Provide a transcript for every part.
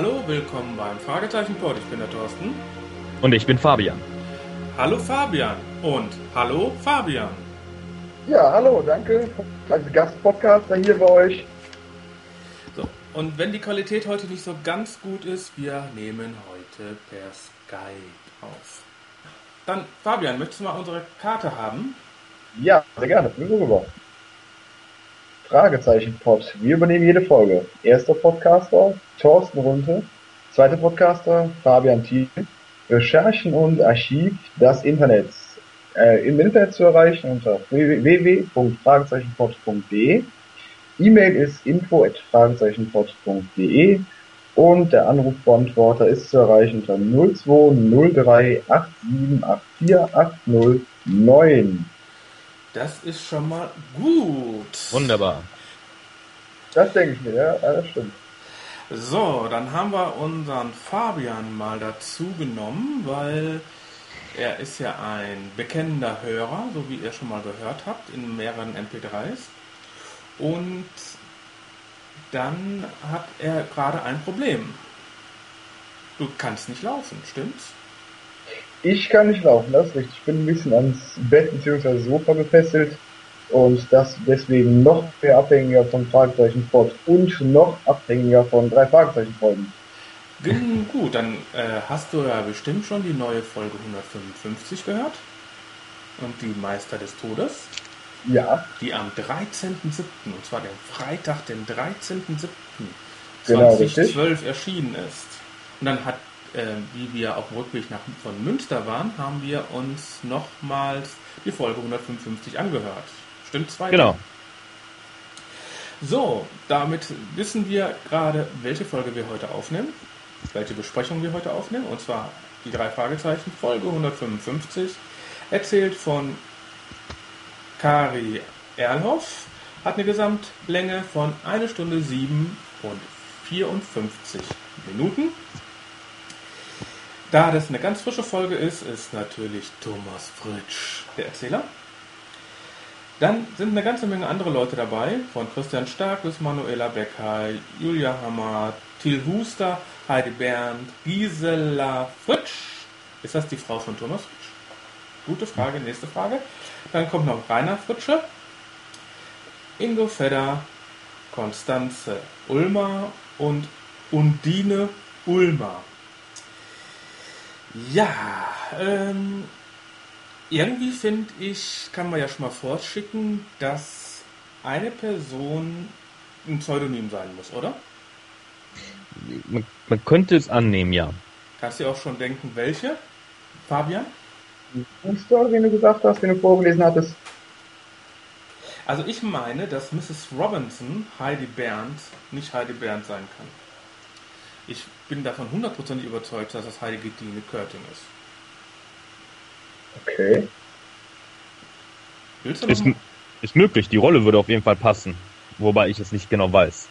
Hallo, willkommen beim Fragezeichen-Pod. Ich bin der Thorsten. Und ich bin Fabian. Hallo Fabian und hallo Fabian. Ja, hallo, danke als Gastpodcaster hier bei euch. So, und wenn die Qualität heute nicht so ganz gut ist, wir nehmen heute per Skype auf. Dann, Fabian, möchtest du mal unsere Karte haben? Ja, sehr gerne. Bin rüber. Fragezeichen Pod. Wir übernehmen jede Folge. Erster Podcaster, Thorsten Runte. Zweiter Podcaster, Fabian Thiel. Recherchen und Archiv das Internet. Äh, Im Internet zu erreichen unter www.fragezeichenpod.de. E-Mail ist info.fragezeichenpod.de und der Anrufbeantworter ist zu erreichen unter 0203 8784809. Das ist schon mal gut. Wunderbar. Das denke ich mir, ja, das stimmt. So, dann haben wir unseren Fabian mal dazu genommen, weil er ist ja ein bekennender Hörer, so wie ihr schon mal gehört habt, in mehreren MP3s. Und dann hat er gerade ein Problem. Du kannst nicht laufen, stimmt's? Ich kann nicht laufen, das ist richtig. Ich bin ein bisschen ans Bett bzw. Sofa gefesselt und das deswegen noch mehr abhängiger von Fragezeichen Sport und noch abhängiger von drei Fragezeichen Folgen. Gut, dann äh, hast du ja bestimmt schon die neue Folge 155 gehört. Und die Meister des Todes. Ja. Die am 13.07., und zwar den Freitag, den 13.07. Genau, 2012 erschienen ist. Und dann hat, wie wir auf dem Rückweg nach, von Münster waren, haben wir uns nochmals die Folge 155 angehört. Stimmt zwei? Genau. So, damit wissen wir gerade, welche Folge wir heute aufnehmen, welche Besprechung wir heute aufnehmen, und zwar die drei Fragezeichen, Folge 155, erzählt von Kari Erlhoff, hat eine Gesamtlänge von 1 Stunde 7 und 54 Minuten. Da das eine ganz frische Folge ist, ist natürlich Thomas Fritsch der Erzähler. Dann sind eine ganze Menge andere Leute dabei, von Christian Stark bis Manuela Becker, Julia Hammer, Till Huster, Heidi Bernd, Gisela Fritsch. Ist das die Frau von Thomas Fritsch? Gute Frage, nächste Frage. Dann kommt noch Rainer Fritsche, Ingo Fedder, Konstanze Ulmer und Undine Ulmer. Ja, ähm, irgendwie finde ich, kann man ja schon mal vorschicken, dass eine Person ein Pseudonym sein muss, oder? Man, man könnte es annehmen, ja. Kannst du auch schon denken, welche? Fabian? Die Story, den du gesagt hast, den du vorgelesen hattest. Also ich meine, dass Mrs. Robinson Heidi Bernd nicht Heidi Bernd sein kann. Ich bin davon hundertprozentig überzeugt, dass das Heilige Dine Körting ist. Okay. Willst du Ist, ist möglich, die Rolle würde auf jeden Fall passen. Wobei ich es nicht genau weiß.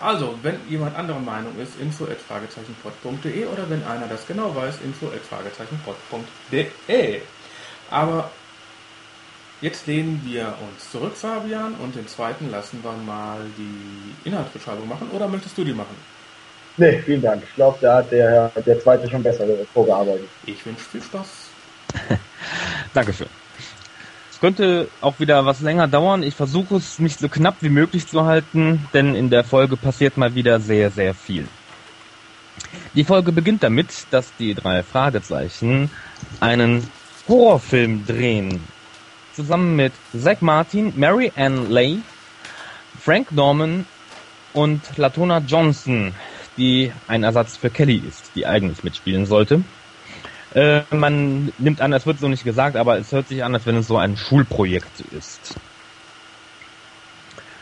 Also, wenn jemand anderer Meinung ist, info at fragezeichenpod.de oder wenn einer das genau weiß, info at fragezeichenpod.de. Aber jetzt lehnen wir uns zurück, Fabian, und den zweiten lassen wir mal die Inhaltsbeschreibung machen. Oder möchtest du die machen? Nee, vielen Dank. Ich glaube, da hat der, der zweite schon besser vorgearbeitet. Ich wünsche viel Spaß. Dankeschön. Es könnte auch wieder was länger dauern. Ich versuche es nicht so knapp wie möglich zu halten, denn in der Folge passiert mal wieder sehr, sehr viel. Die Folge beginnt damit, dass die drei Fragezeichen einen Horrorfilm drehen. Zusammen mit Zach Martin, Mary Ann Lay, Frank Norman und Latona Johnson, die ein Ersatz für Kelly ist, die eigentlich mitspielen sollte. Äh, man nimmt an, es wird so nicht gesagt, aber es hört sich an, als wenn es so ein Schulprojekt ist.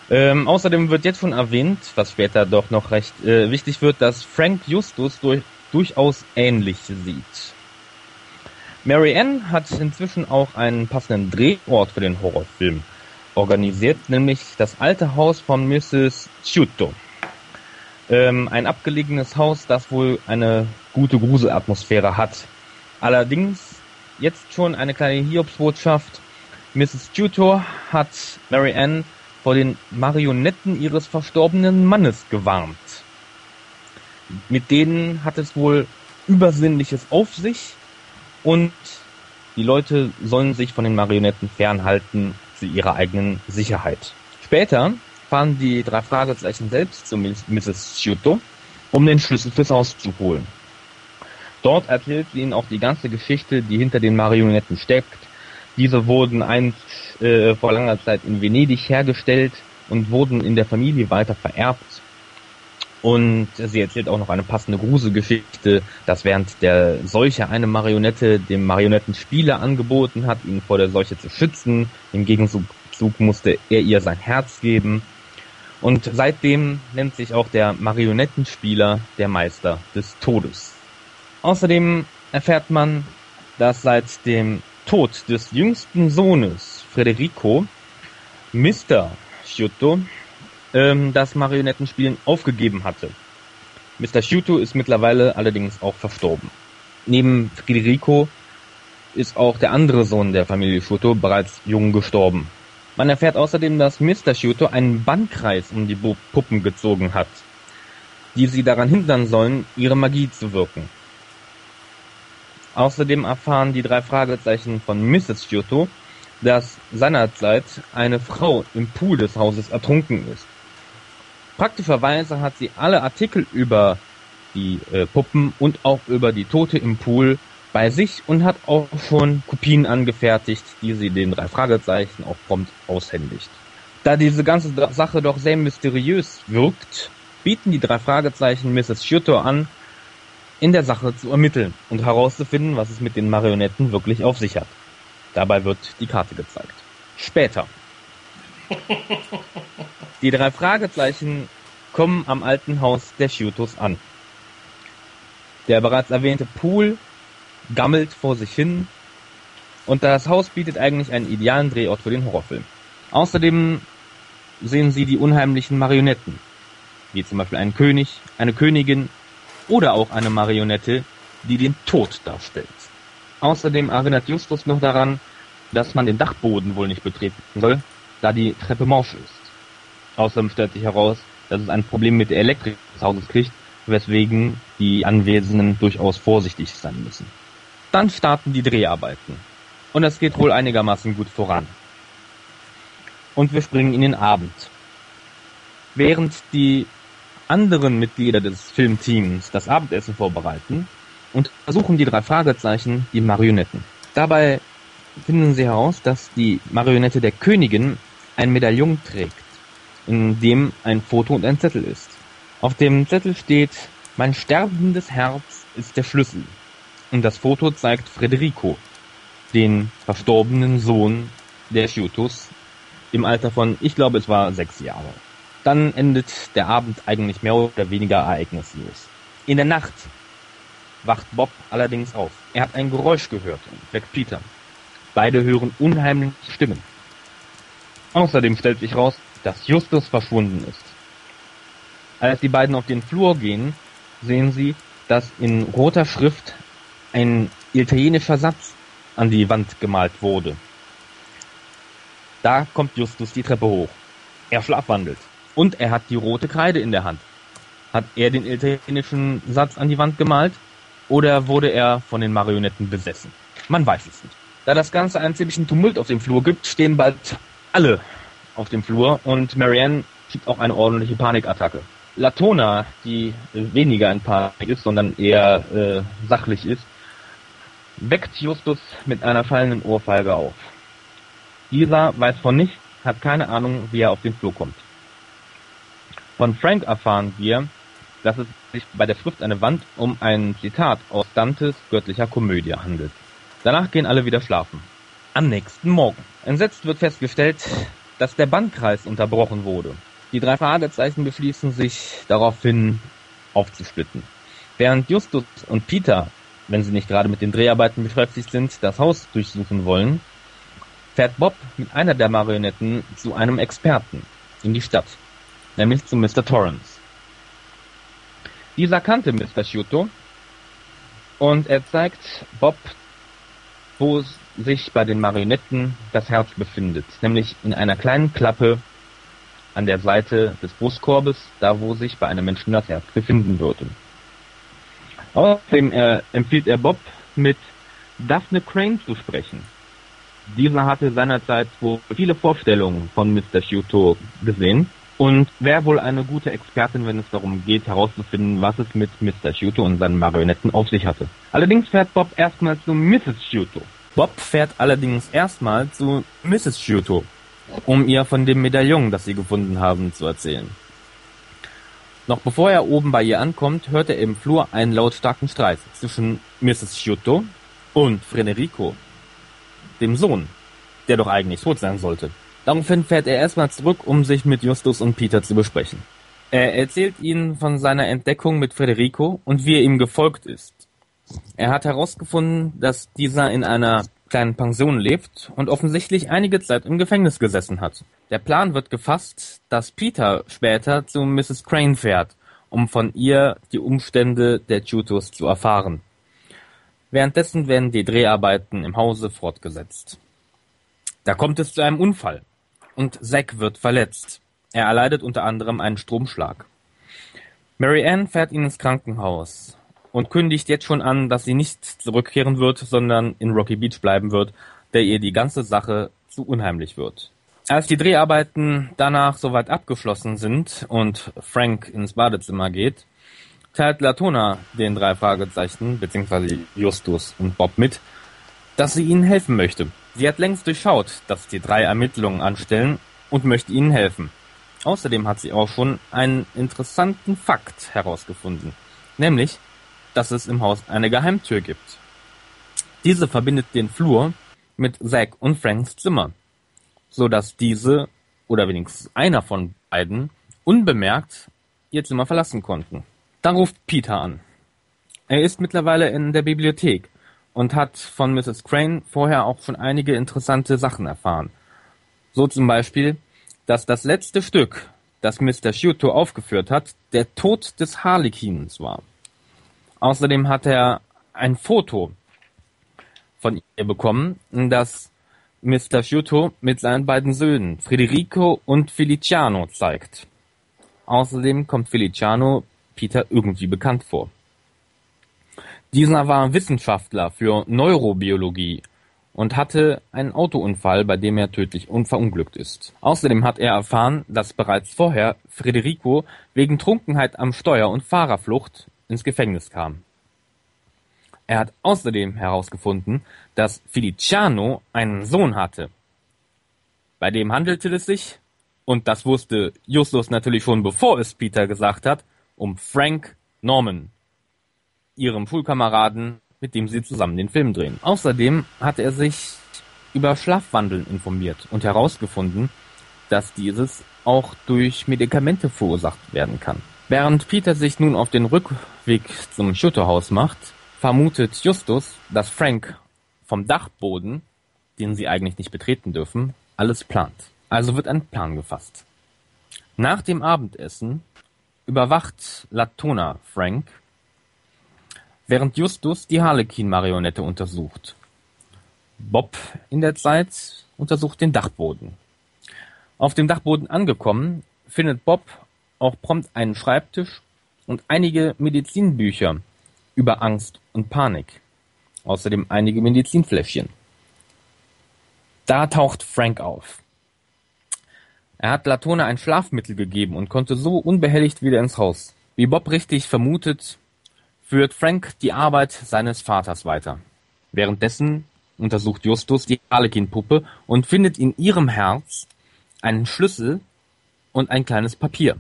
Ähm, außerdem wird jetzt schon erwähnt, was später doch noch recht äh, wichtig wird, dass Frank Justus durch, durchaus ähnlich sieht. Mary Ann hat inzwischen auch einen passenden Drehort für den Horrorfilm organisiert, nämlich das alte Haus von Mrs. Ciuto. Ähm, ein abgelegenes Haus, das wohl eine gute Gruselatmosphäre hat. Allerdings jetzt schon eine kleine Hiobsbotschaft. Mrs. Tutor hat Mary Ann vor den Marionetten ihres verstorbenen Mannes gewarnt. Mit denen hat es wohl Übersinnliches auf sich und die Leute sollen sich von den Marionetten fernhalten zu ihrer eigenen Sicherheit. Später fahren die drei Fragezeichen selbst zu Mrs. Shuto, um den Schlüssel fürs Haus zu holen. Dort erzählt sie ihnen auch die ganze Geschichte, die hinter den Marionetten steckt. Diese wurden einst äh, vor langer Zeit in Venedig hergestellt und wurden in der Familie weiter vererbt. Und sie erzählt auch noch eine passende Gruselgeschichte, dass während der Seuche eine Marionette dem Marionettenspieler angeboten hat, ihn vor der Seuche zu schützen. Im Gegenzug musste er ihr sein Herz geben. Und seitdem nennt sich auch der Marionettenspieler der Meister des Todes. Außerdem erfährt man, dass seit dem Tod des jüngsten Sohnes Federico Mr. Sciutto ähm, das Marionettenspielen aufgegeben hatte. Mr. Sciutto ist mittlerweile allerdings auch verstorben. Neben Federico ist auch der andere Sohn der Familie Sciutto bereits jung gestorben. Man erfährt außerdem, dass Mr. Sciutto einen Bannkreis um die Puppen gezogen hat, die sie daran hindern sollen, ihre Magie zu wirken. Außerdem erfahren die drei Fragezeichen von Mrs. Giotto, dass seinerzeit eine Frau im Pool des Hauses ertrunken ist. Praktischerweise hat sie alle Artikel über die äh, Puppen und auch über die Tote im Pool bei sich und hat auch schon Kopien angefertigt, die sie den drei Fragezeichen auch prompt aushändigt. Da diese ganze Sache doch sehr mysteriös wirkt, bieten die drei Fragezeichen Mrs. Giotto an, in der Sache zu ermitteln und herauszufinden, was es mit den Marionetten wirklich auf sich hat. Dabei wird die Karte gezeigt. Später. Die drei Fragezeichen kommen am alten Haus der Shutos an. Der bereits erwähnte Pool gammelt vor sich hin und das Haus bietet eigentlich einen idealen Drehort für den Horrorfilm. Außerdem sehen sie die unheimlichen Marionetten, wie zum Beispiel einen König, eine Königin oder auch eine Marionette, die den Tod darstellt. Außerdem erinnert Justus noch daran, dass man den Dachboden wohl nicht betreten soll, da die Treppe morsch ist. Außerdem stellt sich heraus, dass es ein Problem mit der Elektrik des Hauses kriegt, weswegen die Anwesenden durchaus vorsichtig sein müssen. Dann starten die Dreharbeiten. Und es geht wohl einigermaßen gut voran. Und wir springen in den Abend. Während die anderen Mitglieder des Filmteams das Abendessen vorbereiten und versuchen die drei Fragezeichen die Marionetten. Dabei finden sie heraus, dass die Marionette der Königin ein Medaillon trägt, in dem ein Foto und ein Zettel ist. Auf dem Zettel steht, mein sterbendes Herz ist der Schlüssel. Und das Foto zeigt Federico, den verstorbenen Sohn der Schutus, im Alter von, ich glaube, es war sechs Jahre. Dann endet der Abend eigentlich mehr oder weniger ereignislos. In der Nacht wacht Bob allerdings auf. Er hat ein Geräusch gehört und weckt Peter. Beide hören unheimliche Stimmen. Außerdem stellt sich raus, dass Justus verschwunden ist. Als die beiden auf den Flur gehen, sehen sie, dass in roter Schrift ein italienischer Satz an die Wand gemalt wurde. Da kommt Justus die Treppe hoch. Er schlafwandelt. Und er hat die rote Kreide in der Hand. Hat er den italienischen Satz an die Wand gemalt? Oder wurde er von den Marionetten besessen? Man weiß es nicht. Da das Ganze einen ziemlichen Tumult auf dem Flur gibt, stehen bald alle auf dem Flur und Marianne kriegt auch eine ordentliche Panikattacke. Latona, die weniger in Panik ist, sondern eher äh, sachlich ist, weckt Justus mit einer fallenden Ohrfeige auf. Dieser weiß von nichts, hat keine Ahnung, wie er auf den Flur kommt. Von Frank erfahren wir, dass es sich bei der Schrift eine Wand um ein Zitat aus Dantes göttlicher Komödie handelt. Danach gehen alle wieder schlafen. Am nächsten Morgen. Entsetzt wird festgestellt, dass der Bandkreis unterbrochen wurde. Die drei Fragezeichen beschließen sich daraufhin aufzusplitten. Während Justus und Peter, wenn sie nicht gerade mit den Dreharbeiten beschäftigt sind, das Haus durchsuchen wollen, fährt Bob mit einer der Marionetten zu einem Experten in die Stadt nämlich zu Mr. Torrance. Dieser kannte Mr. Shuto und er zeigt Bob, wo sich bei den Marionetten das Herz befindet, nämlich in einer kleinen Klappe an der Seite des Brustkorbes, da wo sich bei einem Menschen das Herz befinden würde. Außerdem äh, empfiehlt er Bob, mit Daphne Crane zu sprechen. Dieser hatte seinerzeit wohl viele Vorstellungen von Mr. Shuto gesehen und wäre wohl eine gute Expertin, wenn es darum geht, herauszufinden, was es mit Mr. Shuto und seinen Marionetten auf sich hatte. Allerdings fährt Bob erstmal zu Mrs. Shuto. Bob fährt allerdings erstmal zu Mrs. Shuto, um ihr von dem Medaillon, das sie gefunden haben, zu erzählen. Noch bevor er oben bei ihr ankommt, hört er im Flur einen lautstarken Streit zwischen Mrs. Sciutto und Federico, dem Sohn, der doch eigentlich tot sein sollte. Daraufhin fährt er erstmal zurück, um sich mit Justus und Peter zu besprechen. Er erzählt ihnen von seiner Entdeckung mit Federico und wie er ihm gefolgt ist. Er hat herausgefunden, dass dieser in einer kleinen Pension lebt und offensichtlich einige Zeit im Gefängnis gesessen hat. Der Plan wird gefasst, dass Peter später zu Mrs. Crane fährt, um von ihr die Umstände der Tutos zu erfahren. Währenddessen werden die Dreharbeiten im Hause fortgesetzt. Da kommt es zu einem Unfall und Zack wird verletzt. Er erleidet unter anderem einen Stromschlag. Mary Ann fährt ihn ins Krankenhaus und kündigt jetzt schon an, dass sie nicht zurückkehren wird, sondern in Rocky Beach bleiben wird, der ihr die ganze Sache zu unheimlich wird. Als die Dreharbeiten danach soweit abgeschlossen sind und Frank ins Badezimmer geht, teilt Latona den drei Fragezeichen, beziehungsweise Justus und Bob mit, dass sie ihnen helfen möchte. Sie hat längst durchschaut, dass die drei Ermittlungen anstellen und möchte ihnen helfen. Außerdem hat sie auch schon einen interessanten Fakt herausgefunden, nämlich, dass es im Haus eine Geheimtür gibt. Diese verbindet den Flur mit Zack und Franks Zimmer, so dass diese oder wenigstens einer von beiden unbemerkt ihr Zimmer verlassen konnten. Dann ruft Peter an. Er ist mittlerweile in der Bibliothek und hat von Mrs. Crane vorher auch schon einige interessante Sachen erfahren. So zum Beispiel, dass das letzte Stück, das Mr. Shuto aufgeführt hat, der Tod des Harlequins war. Außerdem hat er ein Foto von ihr bekommen, das Mr. Sciutto mit seinen beiden Söhnen Federico und Feliciano zeigt. Außerdem kommt Feliciano Peter irgendwie bekannt vor. Dieser war Wissenschaftler für Neurobiologie und hatte einen Autounfall, bei dem er tödlich verunglückt ist. Außerdem hat er erfahren, dass bereits vorher Federico wegen Trunkenheit am Steuer und Fahrerflucht ins Gefängnis kam. Er hat außerdem herausgefunden, dass Feliciano einen Sohn hatte. Bei dem handelte es sich, und das wusste Justus natürlich schon bevor es Peter gesagt hat, um Frank Norman, ihrem Schulkameraden, mit dem sie zusammen den Film drehen. Außerdem hatte er sich über Schlafwandeln informiert und herausgefunden, dass dieses auch durch Medikamente verursacht werden kann. Während Peter sich nun auf den Rückweg zum Schutterhaus macht, vermutet Justus, dass Frank vom Dachboden, den sie eigentlich nicht betreten dürfen, alles plant. Also wird ein Plan gefasst. Nach dem Abendessen überwacht Latona Frank, während Justus die Harlequin-Marionette untersucht. Bob in der Zeit untersucht den Dachboden. Auf dem Dachboden angekommen, findet Bob auch prompt einen Schreibtisch und einige Medizinbücher über Angst und Panik. Außerdem einige Medizinfläschchen. Da taucht Frank auf. Er hat Latona ein Schlafmittel gegeben und konnte so unbehelligt wieder ins Haus. Wie Bob richtig vermutet, führt Frank die Arbeit seines Vaters weiter. Währenddessen untersucht Justus die Harlequin-Puppe und findet in ihrem Herz einen Schlüssel und ein kleines Papier.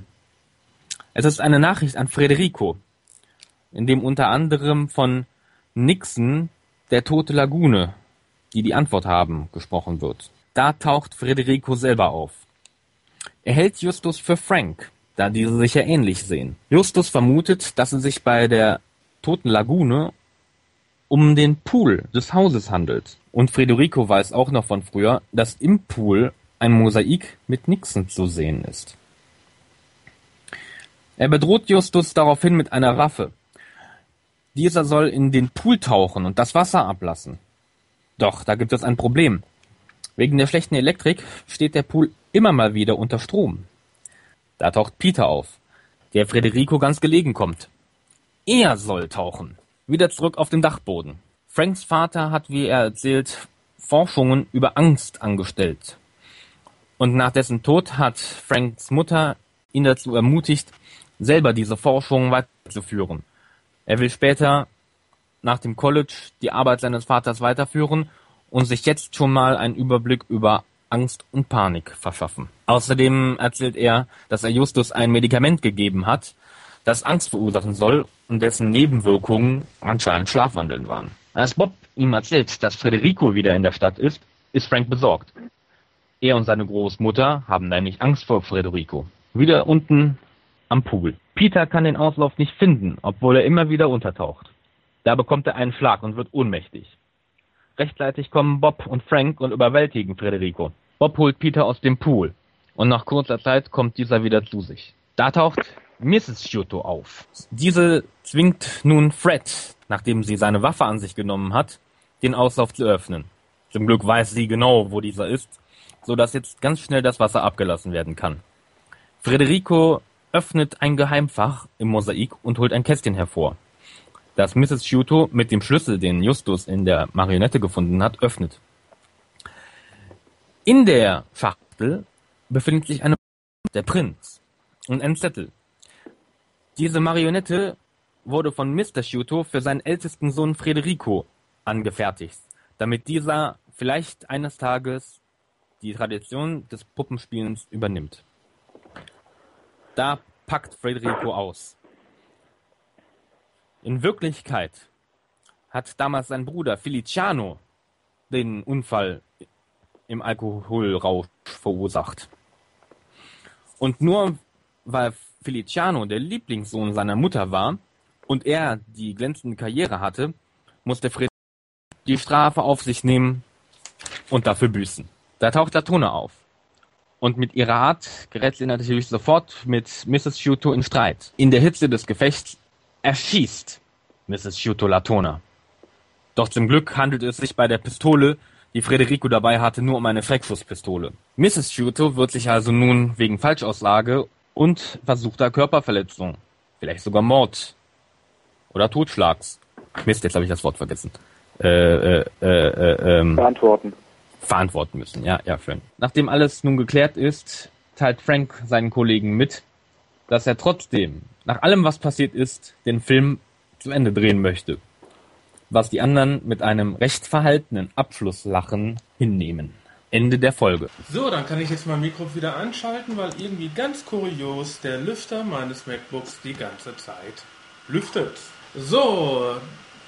Es ist eine Nachricht an Federico, in dem unter anderem von Nixon der tote Lagune, die die Antwort haben, gesprochen wird. Da taucht Federico selber auf. Er hält Justus für Frank, da diese sich ja ähnlich sehen. Justus vermutet, dass es sich bei der toten Lagune um den Pool des Hauses handelt. Und Federico weiß auch noch von früher, dass im Pool ein Mosaik mit Nixon zu sehen ist. Er bedroht Justus daraufhin mit einer Waffe. Dieser soll in den Pool tauchen und das Wasser ablassen. Doch, da gibt es ein Problem. Wegen der schlechten Elektrik steht der Pool immer mal wieder unter Strom. Da taucht Peter auf, der Federico ganz gelegen kommt. Er soll tauchen. Wieder zurück auf den Dachboden. Franks Vater hat, wie er erzählt, Forschungen über Angst angestellt. Und nach dessen Tod hat Franks Mutter ihn dazu ermutigt, selber diese Forschungen weiterzuführen. Er will später nach dem College die Arbeit seines Vaters weiterführen und sich jetzt schon mal einen Überblick über Angst und Panik verschaffen. Außerdem erzählt er, dass er Justus ein Medikament gegeben hat, das Angst verursachen soll und dessen Nebenwirkungen anscheinend Schlafwandeln waren. Als Bob ihm erzählt, dass Federico wieder in der Stadt ist, ist Frank besorgt. Er und seine Großmutter haben nämlich Angst vor Federico. Wieder unten am Pool. Peter kann den Auslauf nicht finden, obwohl er immer wieder untertaucht. Da bekommt er einen Schlag und wird ohnmächtig. Rechtzeitig kommen Bob und Frank und überwältigen Federico. Bob holt Peter aus dem Pool und nach kurzer Zeit kommt dieser wieder zu sich. Da taucht Mrs. Shuto auf. Diese zwingt nun Fred, nachdem sie seine Waffe an sich genommen hat, den Auslauf zu öffnen. Zum Glück weiß sie genau, wo dieser ist, so dass jetzt ganz schnell das Wasser abgelassen werden kann. Federico öffnet ein Geheimfach im Mosaik und holt ein Kästchen hervor, das Mrs. Shuto mit dem Schlüssel, den Justus in der Marionette gefunden hat, öffnet. In der Schachtel befindet sich eine der Prinz und ein Zettel. Diese Marionette wurde von Mr. Shuto für seinen ältesten Sohn Federico angefertigt, damit dieser vielleicht eines Tages die Tradition des Puppenspielens übernimmt. Da packt Federico aus. In Wirklichkeit hat damals sein Bruder Feliciano den Unfall im Alkoholrausch verursacht. Und nur weil Feliciano der Lieblingssohn seiner Mutter war und er die glänzende Karriere hatte, musste Fred die Strafe auf sich nehmen und dafür büßen. Da taucht Latona auf. Und mit ihrer Art gerät sie natürlich sofort mit Mrs. Shuto in Streit. In der Hitze des Gefechts erschießt Mrs. Shuto Latona. Doch zum Glück handelt es sich bei der Pistole, die Federico dabei hatte, nur um eine Schreckschusspistole. Mrs. Shuto wird sich also nun wegen Falschaussage und versuchter Körperverletzung, vielleicht sogar Mord oder Totschlags. Mist, jetzt habe ich das Wort vergessen. Äh, äh, äh, äh, ähm, Beantworten. Verantworten müssen. Ja, ja, schön. Nachdem alles nun geklärt ist, teilt Frank seinen Kollegen mit, dass er trotzdem, nach allem was passiert ist, den Film zu Ende drehen möchte. Was die anderen mit einem recht verhaltenen Abschlusslachen hinnehmen. Ende der Folge. So, dann kann ich jetzt mein Mikro wieder anschalten, weil irgendwie ganz kurios der Lüfter meines MacBooks die ganze Zeit lüftet. So,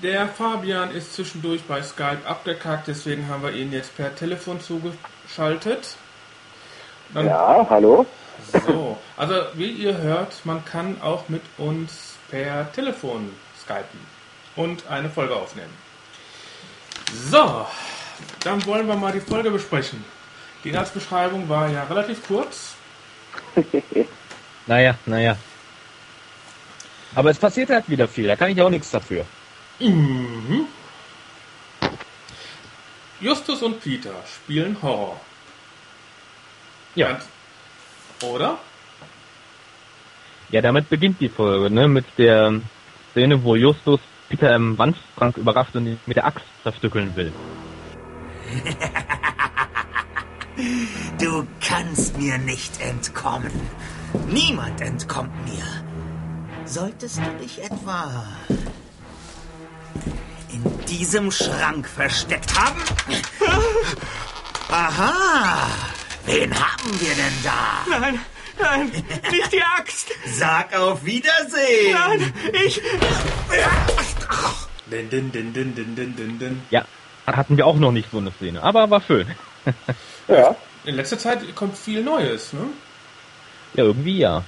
der Fabian ist zwischendurch bei Skype abgekackt, deswegen haben wir ihn jetzt per Telefon zugeschaltet. Dann, Ja, hallo? So, also wie ihr hört, man kann auch mit uns per Telefon skypen und eine Folge aufnehmen. So, dann wollen wir mal die Folge besprechen. Die Inhaltsbeschreibung war ja relativ kurz. Naja, naja. Aber es passiert halt wieder viel, da kann ich auch nichts dafür. Justus und Peter spielen Horror. Ja. Ganz- Oder? Ja, damit beginnt die Folge, ne? Mit der Szene, wo Justus Peter im Wandschrank überrascht und ihn mit der Axt zerstückeln will. Du kannst mir nicht entkommen. Niemand entkommt mir. Solltest du dich etwa in diesem Schrank versteckt haben? Aha! Wen haben wir denn da? Nein, nein, nicht die Axt. Sag auf Wiedersehen! Nein, ich. Din, din, din, din, din, din, din, din. Ja, hatten wir auch noch nicht so eine Szene, aber war schön. Ja. In letzter Zeit kommt viel Neues, ne? Ja, irgendwie ja.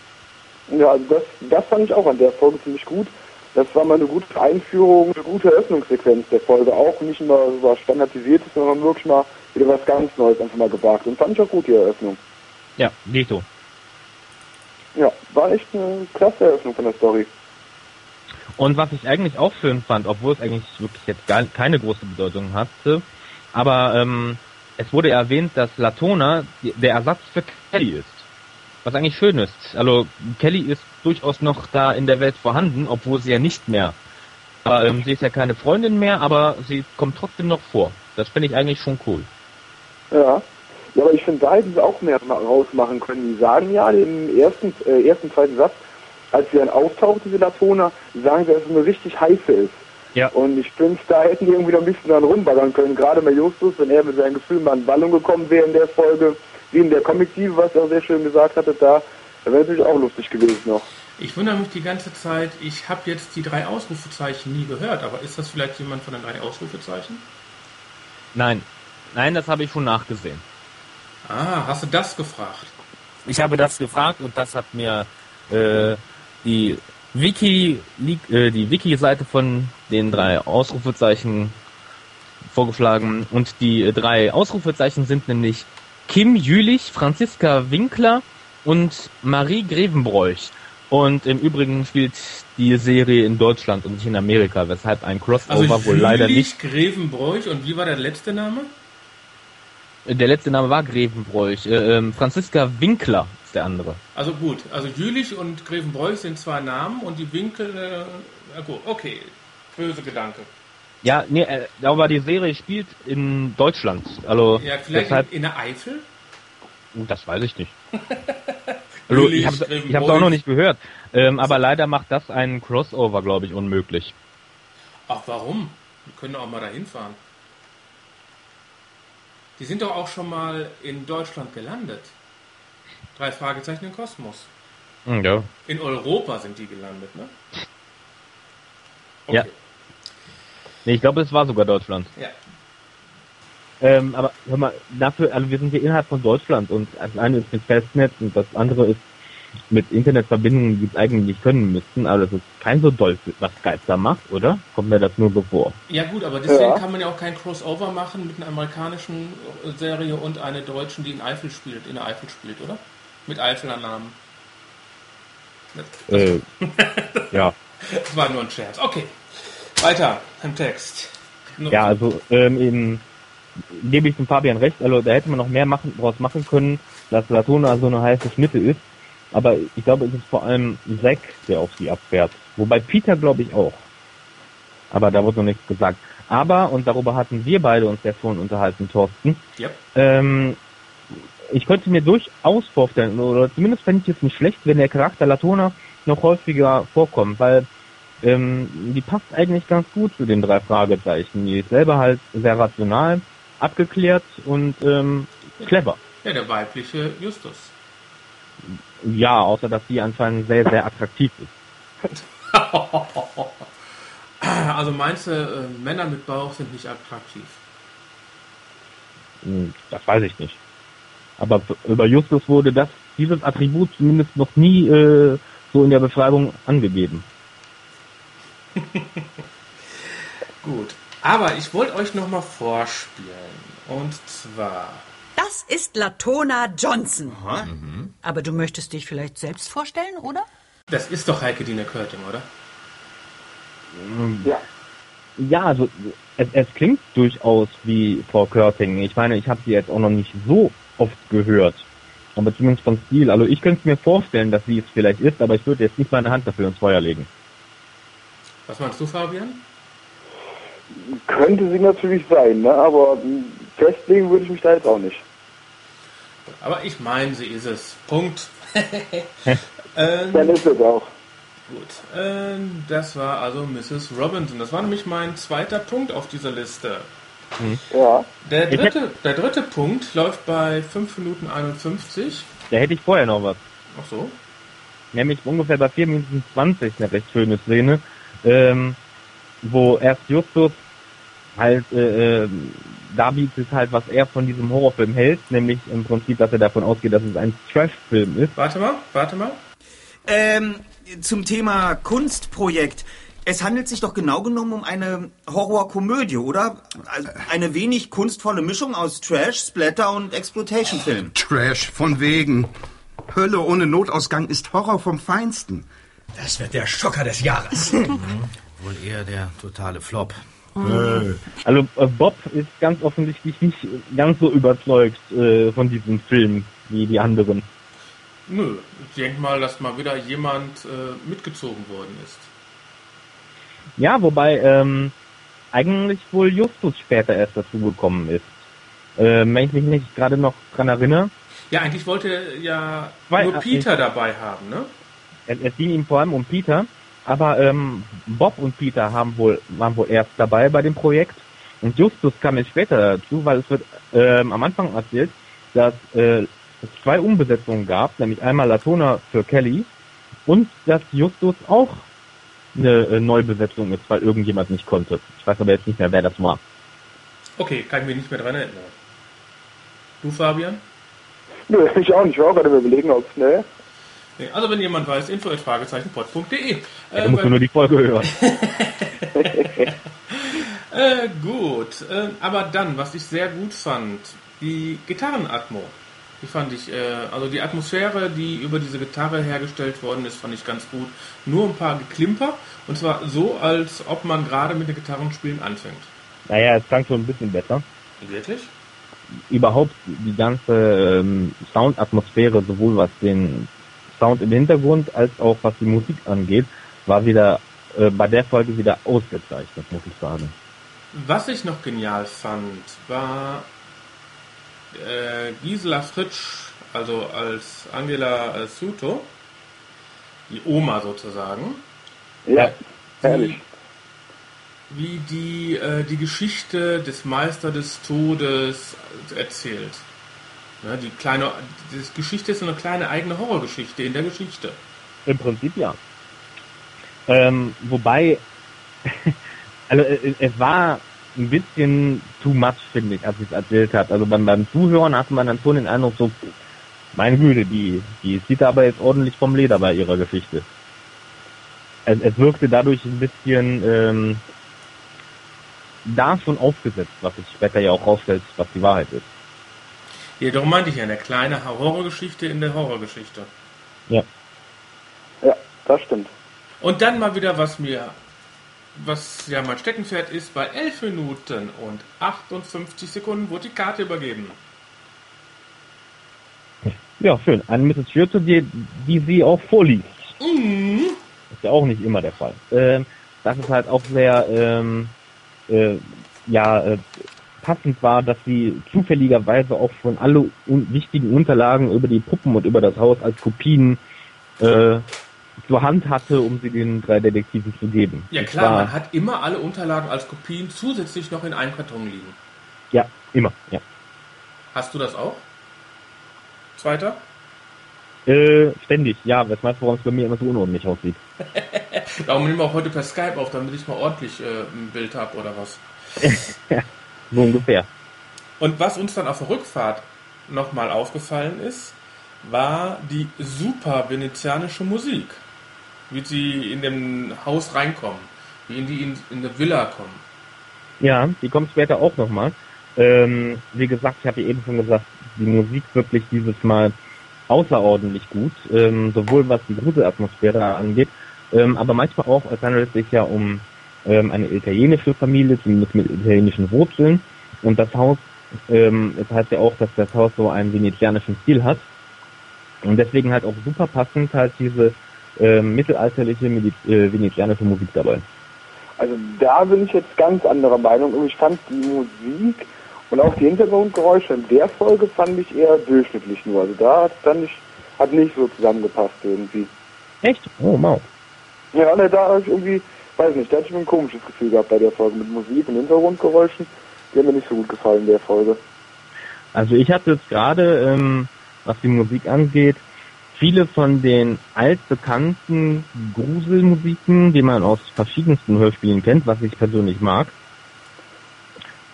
Ja, also das, das fand ich auch an der Folge ziemlich gut. Das war mal eine gute Einführung, eine gute Eröffnungssequenz der Folge. Auch nicht immer so was Standardisiertes, sondern wirklich mal wieder was ganz Neues einfach mal gewagt. Und fand ich auch gut, die Eröffnung. Ja, Dito. Ja, war echt eine klasse Eröffnung von der Story. Und was ich eigentlich auch schön fand, obwohl es eigentlich wirklich jetzt gar keine große Bedeutung hatte, aber ähm, es wurde erwähnt, dass Latona der Ersatz für Kelly ist. Was eigentlich schön ist. Also Kelly ist durchaus noch da in der Welt vorhanden, obwohl sie ja nicht mehr Aber ähm, sie ist ja keine Freundin mehr, aber sie kommt trotzdem noch vor. Das finde ich eigentlich schon cool. Ja. Ja, aber ich finde, da hätten sie auch mehr ma- rausmachen können. Die sagen ja im ersten, äh, ersten, zweiten Satz, als sie dann auftaucht, diese Latona, sagen sie, dass es eine richtig heiße ist. Ja. Und ich finde, da hätten die irgendwie noch ein bisschen dran rumbaggern können. Gerade bei Justus, wenn er mit seinen Gefühlen mal in Wallung gekommen wäre in der Folge, wie in der Comic-Dive, was er auch sehr schön gesagt hatte, da, da wäre natürlich auch lustig gewesen noch. Ich wundere mich die ganze Zeit, ich habe jetzt die drei Ausrufezeichen nie gehört, aber ist das vielleicht jemand von den drei Ausrufezeichen? Nein. Nein, das habe ich schon nachgesehen. Ah, hast du das gefragt? Ich habe das gefragt und das hat mir äh, die Wiki, äh, die Wiki-Seite von den drei Ausrufezeichen vorgeschlagen. Und die drei Ausrufezeichen sind nämlich Kim Jülich, Franziska Winkler und Marie Grevenbroich. Und im Übrigen spielt die Serie in Deutschland und nicht in Amerika, weshalb ein Crossover Also wohl leider nicht. Grevenbroich und wie war der letzte Name? Der letzte Name war Grevenbroich. Äh, ähm, Franziska Winkler ist der andere. Also gut, also Jülich und Grevenbroich sind zwei Namen und die Winkel, äh, okay, böse Gedanke. Ja, nee, äh, aber die Serie spielt in Deutschland. Also Ja, vielleicht deshalb, in, der Eifel? das weiß ich nicht. Also, ich habe hab's auch noch nicht gehört. Ähm, aber leider macht das einen Crossover, glaube ich, unmöglich. Ach, warum? Wir können auch mal dahin fahren. Die sind doch auch schon mal in Deutschland gelandet. Drei Fragezeichen im Kosmos. Hm, Ja. In Europa sind die gelandet, ne? Ja. Nee, ich glaube, es war sogar Deutschland. Ja. Ähm, aber hör mal, dafür, also wir sind hier innerhalb von Deutschland und das eine ist mit Festnetz und das andere ist mit Internetverbindungen, die es eigentlich nicht können müssten, aber das ist kein so doll, was Skype da macht, oder? Kommt mir das nur so vor? Ja gut, aber deswegen Ja. kann man ja auch kein Crossover machen mit einer amerikanischen Serie und einer deutschen, die in Eifel spielt, in der Eifel spielt, oder? Mit Eifeler Namen. Äh, ja. das war nur ein Scherz. Okay. Weiter im Text. Nur- Ja, also ähm, eben gebe ich dem Fabian recht, also da hätte man noch mehr machen, draus machen können, dass Latona so eine heiße Schnitte ist. Aber ich glaube, es ist vor allem Zack, der auf sie abfährt. Wobei Peter glaube ich auch. Aber da wurde noch nichts gesagt. Aber, und darüber hatten wir beide uns ja schon unterhalten, Thorsten, Yep. ähm, ich könnte mir durchaus vorstellen, oder zumindest fände ich es nicht schlecht, wenn der Charakter Latona noch häufiger vorkommt, weil ähm, die passt eigentlich ganz gut zu den drei Fragezeichen. Die ist selber halt sehr rational, abgeklärt und ähm, clever. Ja, der weibliche Justus. Ja, außer dass sie anscheinend sehr, sehr attraktiv ist. Also meinst du, äh, Männer mit Bauch sind nicht attraktiv? Hm, Das weiß ich nicht. Aber über Justus wurde das, dieses Attribut zumindest noch nie äh, so in der Beschreibung angegeben. Gut. Aber ich wollte euch nochmal vorspielen. Und zwar. Das ist Latona Johnson. Aber du möchtest dich vielleicht selbst vorstellen, oder? Das ist doch Heike Dine Körting, oder? Ja. Ja, also es, es klingt durchaus wie Frau Körting. Ich meine, ich habe sie jetzt auch noch nicht so oft gehört. Aber zumindest vom Stil. Also ich könnte mir vorstellen, dass sie es vielleicht ist, aber ich würde jetzt nicht meine Hand dafür ins Feuer legen. Was meinst du, Fabian? Könnte sie natürlich sein, ne? aber mh, festlegen würde ich mich da jetzt auch nicht. Aber ich meine, sie ist es. Punkt. ähm, Dann ist es auch. gut. Ähm, das war also Mrs. Robinson. Das war nämlich mein zweiter Punkt auf dieser Liste. Ja. Der dritte, der dritte Punkt läuft bei 5 Minuten 51. Da hätte ich vorher noch was. Ach so. Nämlich ungefähr bei 4 Minuten 20 eine recht schöne Szene, ähm, wo erst Justus halt äh, äh, darbietet halt, was er von diesem Horrorfilm hält, nämlich im Prinzip, dass er davon ausgeht, dass es ein Trash-Film ist. Warte mal, warte mal. Ähm, zum Thema Kunstprojekt. Es handelt sich doch genau genommen um eine Horrorkomödie, oder? Also eine wenig kunstvolle Mischung aus Trash, Splatter und Exploitation-Film. Trash, von wegen. Hölle ohne Notausgang ist Horror vom Feinsten. Das wird der Schocker des Jahres. Wohl eher der totale Flop. Also äh, Bob ist ganz offensichtlich nicht ganz so überzeugt äh, von diesem Film wie die anderen. Nö, ich denke mal, dass mal wieder jemand äh, mitgezogen worden ist. Ja, wobei ähm, eigentlich wohl Justus später erst dazu gekommen ist. Ähm, wenn ich mich nicht gerade noch dran erinnere. Ja, eigentlich wollte ja Zwei- nur Peter ich- dabei haben, ne? Es, es ging ihm vor allem um Peter, aber ähm, Bob und Peter haben wohl, waren wohl erst dabei bei dem Projekt. Und Justus kam jetzt später dazu, weil es wird ähm, am Anfang erzählt, dass äh, es zwei Umbesetzungen gab, nämlich einmal Latona für Kelly und dass Justus auch eine äh, Neubesetzung ist, weil irgendjemand nicht konnte. Ich weiß aber jetzt nicht mehr, wer das war. Okay, kann ich mich nicht mehr dran erinnern. Du, Fabian? Nö, ich auch nicht. Ich war auch gerade überlegen, ob ne. Also wenn jemand weiß, info fragezeichenpod.de. Ja, du musst nur die Folge hören. Äh, gut, äh, aber dann, was ich sehr gut fand, die Gitarrenatmo. Die fand ich, äh, also die Atmosphäre, die über diese Gitarre hergestellt worden ist, fand ich ganz gut. Nur ein paar Geklimper und zwar so, als ob man gerade mit dem Gitarrenspielen anfängt. Naja, es klang schon ein bisschen besser. Wirklich? überhaupt die ganze ähm, Soundatmosphäre, sowohl was den Sound im Hintergrund als auch was die Musik angeht, war wieder äh, bei der Folge wieder ausgezeichnet, muss ich sagen. Was ich noch genial fand, war äh, Gisela Fritsch, also als Angela äh, Suto, die Oma sozusagen. Ja, wie, herrlich. wie die äh, die Geschichte des Meister des Todes erzählt. Ne, die kleine die Geschichte ist eine kleine eigene Horrorgeschichte in der Geschichte. Im Prinzip ja. Ähm, wobei, also es, es war ein bisschen too much, finde ich, als ich es erzählt hat. Also beim, beim Zuhören hatte man dann schon den Eindruck, so, meine Güte, die, die sieht aber jetzt ordentlich vom Leder bei ihrer Geschichte. Es, es wirkte dadurch ein bisschen ähm, da schon aufgesetzt, was sich später ja auch rausstellt, was die Wahrheit ist. Ja, darum meinte ich ja, eine kleine Horrorgeschichte in der Horrorgeschichte. Ja. Ja, das stimmt. Und dann mal wieder, was mir, was ja mein Steckenpferd ist, bei 11 Minuten und 58 Sekunden wurde die Karte übergeben. Ja, schön. Eine Mrs. Schürze, die, die sie auch vorliest. Mhm. Ist ja auch nicht immer der Fall. Ähm, das ist halt auch sehr, ähm, äh, ja, äh, passend war, dass sie zufälligerweise auch schon alle un wichtigen Unterlagen über die Puppen und über das Haus als Kopien äh, zur Hand hatte, um sie den drei Detektiven zu geben. Ja klar, zwar- man hat immer alle Unterlagen als Kopien zusätzlich noch in einem Karton liegen. Ja, immer, ja. Hast du das auch? Zweiter? Äh, ständig, ja. Was meinst du, warum es bei mir immer so unordentlich aussieht? Darum nehmen wir auch heute per Skype auf, damit ich mal ordentlich äh, ein Bild habe oder was. So ungefähr. Und was uns dann auf der Rückfahrt nochmal aufgefallen ist, war die super venezianische Musik. Wie sie in dem Haus reinkommen, wie in die in, in der Villa kommen. Ja, die kommt später auch nochmal. Ähm, wie gesagt, ich habe ja eben schon gesagt, die Musik wirklich dieses Mal außerordentlich gut, ähm, sowohl was die Gruselatmosphäre angeht, ähm, aber manchmal auch, es handelt sich ja um ähm, eine italienische Familie, zumindest mit italienischen Wurzeln. Und das Haus, ähm, es heißt ja auch, dass das Haus so einen venezianischen Stil hat. Und deswegen halt auch super passend halt diese ähm, mittelalterliche Medi- äh, venezianische Musik dabei. Also da bin ich jetzt ganz anderer Meinung. Ich fand die Musik und auch die Hintergrundgeräusche in der Folge fand ich eher durchschnittlich nur. Also da hat dann nicht, hat nicht so zusammengepasst irgendwie. Echt? Oh, wow. Ja, ne, da habe ich irgendwie, weiß nicht, da hatte ich ein komisches Gefühl gehabt bei der Folge mit Musik und Hintergrundgeräuschen. Die haben mir nicht so gut gefallen in der Folge. Also ich hatte jetzt gerade, ähm, was die Musik angeht, viele von den altbekannten Gruselmusiken, die man aus verschiedensten Hörspielen kennt, was ich persönlich mag.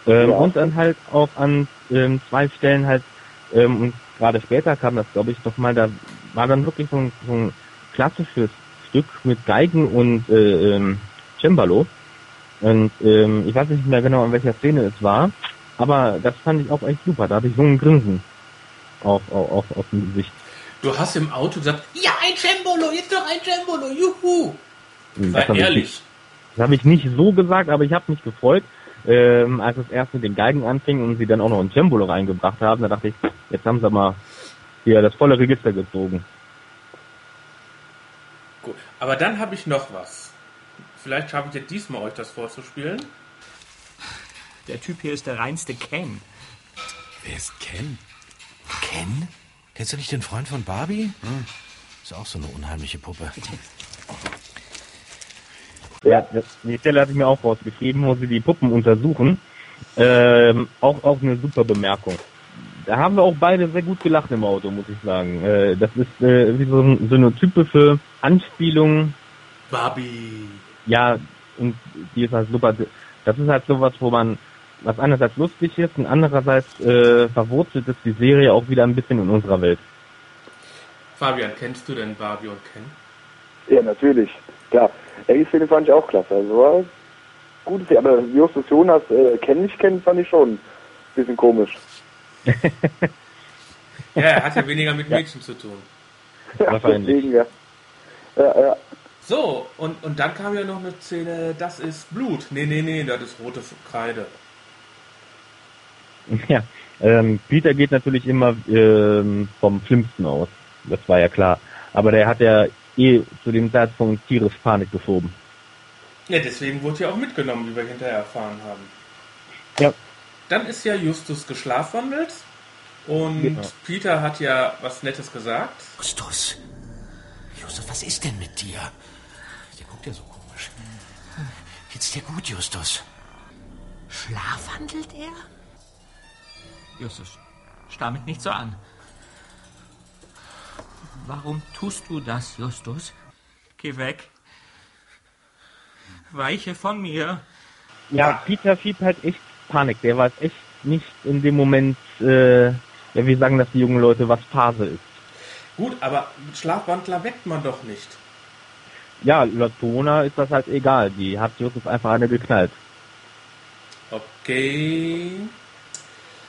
Ähm, Ja. Und dann halt auch an ähm, zwei Stellen halt, ähm, und gerade später kam das, glaube ich, noch mal, da war dann wirklich so ein, so ein klassisches Stück mit Geigen und äh, ähm, Cembalo. Und ähm, ich weiß nicht mehr genau, an welcher Szene es war, aber das fand ich auch echt super. Da hatte ich so ein Grinsen auf, auf, auf, auf dem Gesicht. Du hast im Auto gesagt, ja, ein Cembolo, jetzt noch ein Cembolo, juhu. Das Sei ich ehrlich. nicht- Das habe ich nicht so gesagt, aber ich habe mich gefreut, ähm, als es erst mit den Geigen anfing und sie dann auch noch ein Cembalo reingebracht haben. Da dachte ich, jetzt haben sie mal hier das volle Register gezogen. Gut. Aber dann habe ich noch was Vielleicht schaffe ich jetzt diesmal euch das vorzuspielen. Der Typ hier ist der reinste Ken. Wer ist Ken? Ken? Kennst du nicht den Freund von Barbie? Hm. Ist auch so eine unheimliche Puppe. Ja, das, die Stelle hatte ich mir auch rausgeschrieben, wo sie die Puppen untersuchen. Ähm, auch, auch eine super Bemerkung. Da haben wir auch beide sehr gut gelacht im Auto, muss ich sagen. Äh, das ist äh, wie so, so eine typische Anspielung. Barbie. Ja, und die ist halt super. Das ist halt sowas, wo man, was einerseits lustig ist und andererseits äh, verwurzelt ist die Serie auch wieder ein bisschen in unserer Welt. Fabian, kennst du denn Barbie und Ken? Ja, natürlich. Klar. Ey, die Szene fand ich auch klasse. Also war gutes, aber Justus Jonas äh, kennen nicht kennen, fand ich schon ein bisschen komisch. Ja, er hat ja weniger mit Mädchen zu tun. Ja, Wahrscheinlich. deswegen, ja. Ja, ja. So, und, und dann kam ja noch eine Szene, das ist Blut. Nee, nee, nee, das ist rote Kreide. Ja, ähm, Peter geht natürlich immer ähm, vom Schlimmsten aus. Das war ja klar. Aber der hat ja eh zu dem Zeitpunkt tierisch Panik geschoben. Ja, deswegen wurde ja auch mitgenommen, wie wir hinterher erfahren haben. Ja. Dann ist ja Justus geschlafwandelt und Genau. Peter hat ja was Nettes gesagt. Justus. Justus, was ist denn mit dir? Der guckt ja so komisch. Geht's dir gut, Justus? Schlafwandelt er? Justus, starr mich nicht so an. Warum tust du das, Justus? Geh weg. Weiche von mir. Ja, Peter schiebt halt echt Panik. Der weiß echt nicht in dem Moment, äh, ja, wie sagen das die jungen Leute, was Phase ist. Gut, aber Schlafwandler weckt man doch nicht. Ja, laut Corona ist das halt egal. Die hat Justus einfach eine geknallt. Okay.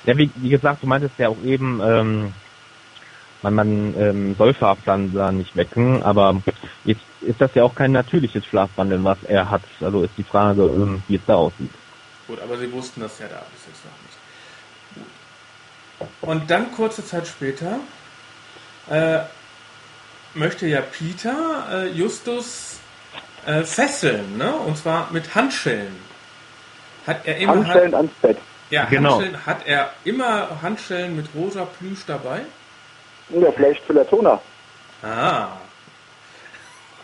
Ja, wie, wie gesagt, du meintest ja auch eben, ähm, man, man ähm, soll Schlafwandler nicht wecken, aber jetzt ist das ja auch kein natürliches Schlafwandeln, was er hat. Also ist die Frage, ähm, wie es da aussieht. Gut, aber sie wussten das ja da bis jetzt noch nicht. Gut. Und dann kurze Zeit später äh, möchte ja Peter äh, Justus äh, fesseln, ne? Und zwar mit Handschellen. Hat er immer Handschellen ans Bett. ja, Genau. Handschellen, hat er immer Handschellen mit rosa Plüsch dabei? Ja, vielleicht für Latona. Ah.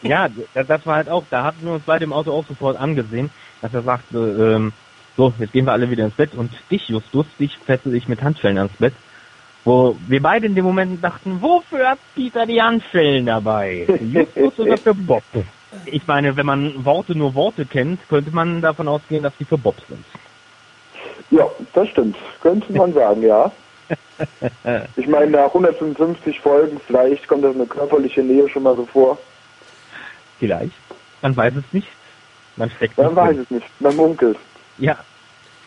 Ja, das, das war halt auch, da hatten wir uns beide im Auto auch sofort angesehen, dass er sagte, ähm, so, jetzt gehen wir alle wieder ins Bett und dich, Justus, dich fessel ich mit Handschellen ans Bett. Wo wir beide in dem Moment dachten, wofür hat Peter die Handschellen dabei? Justus oder für Bob? Ich meine, wenn man Worte nur Worte kennt, könnte man davon ausgehen, dass die für Bob sind. Ja, das stimmt. Könnte man sagen, ja. Ich meine, nach 155 Folgen, vielleicht kommt das eine körperliche Nähe schon mal so vor. Vielleicht. Man weiß es nicht. Man steckt Man weiß drin. es nicht. Man munkelt. Ja.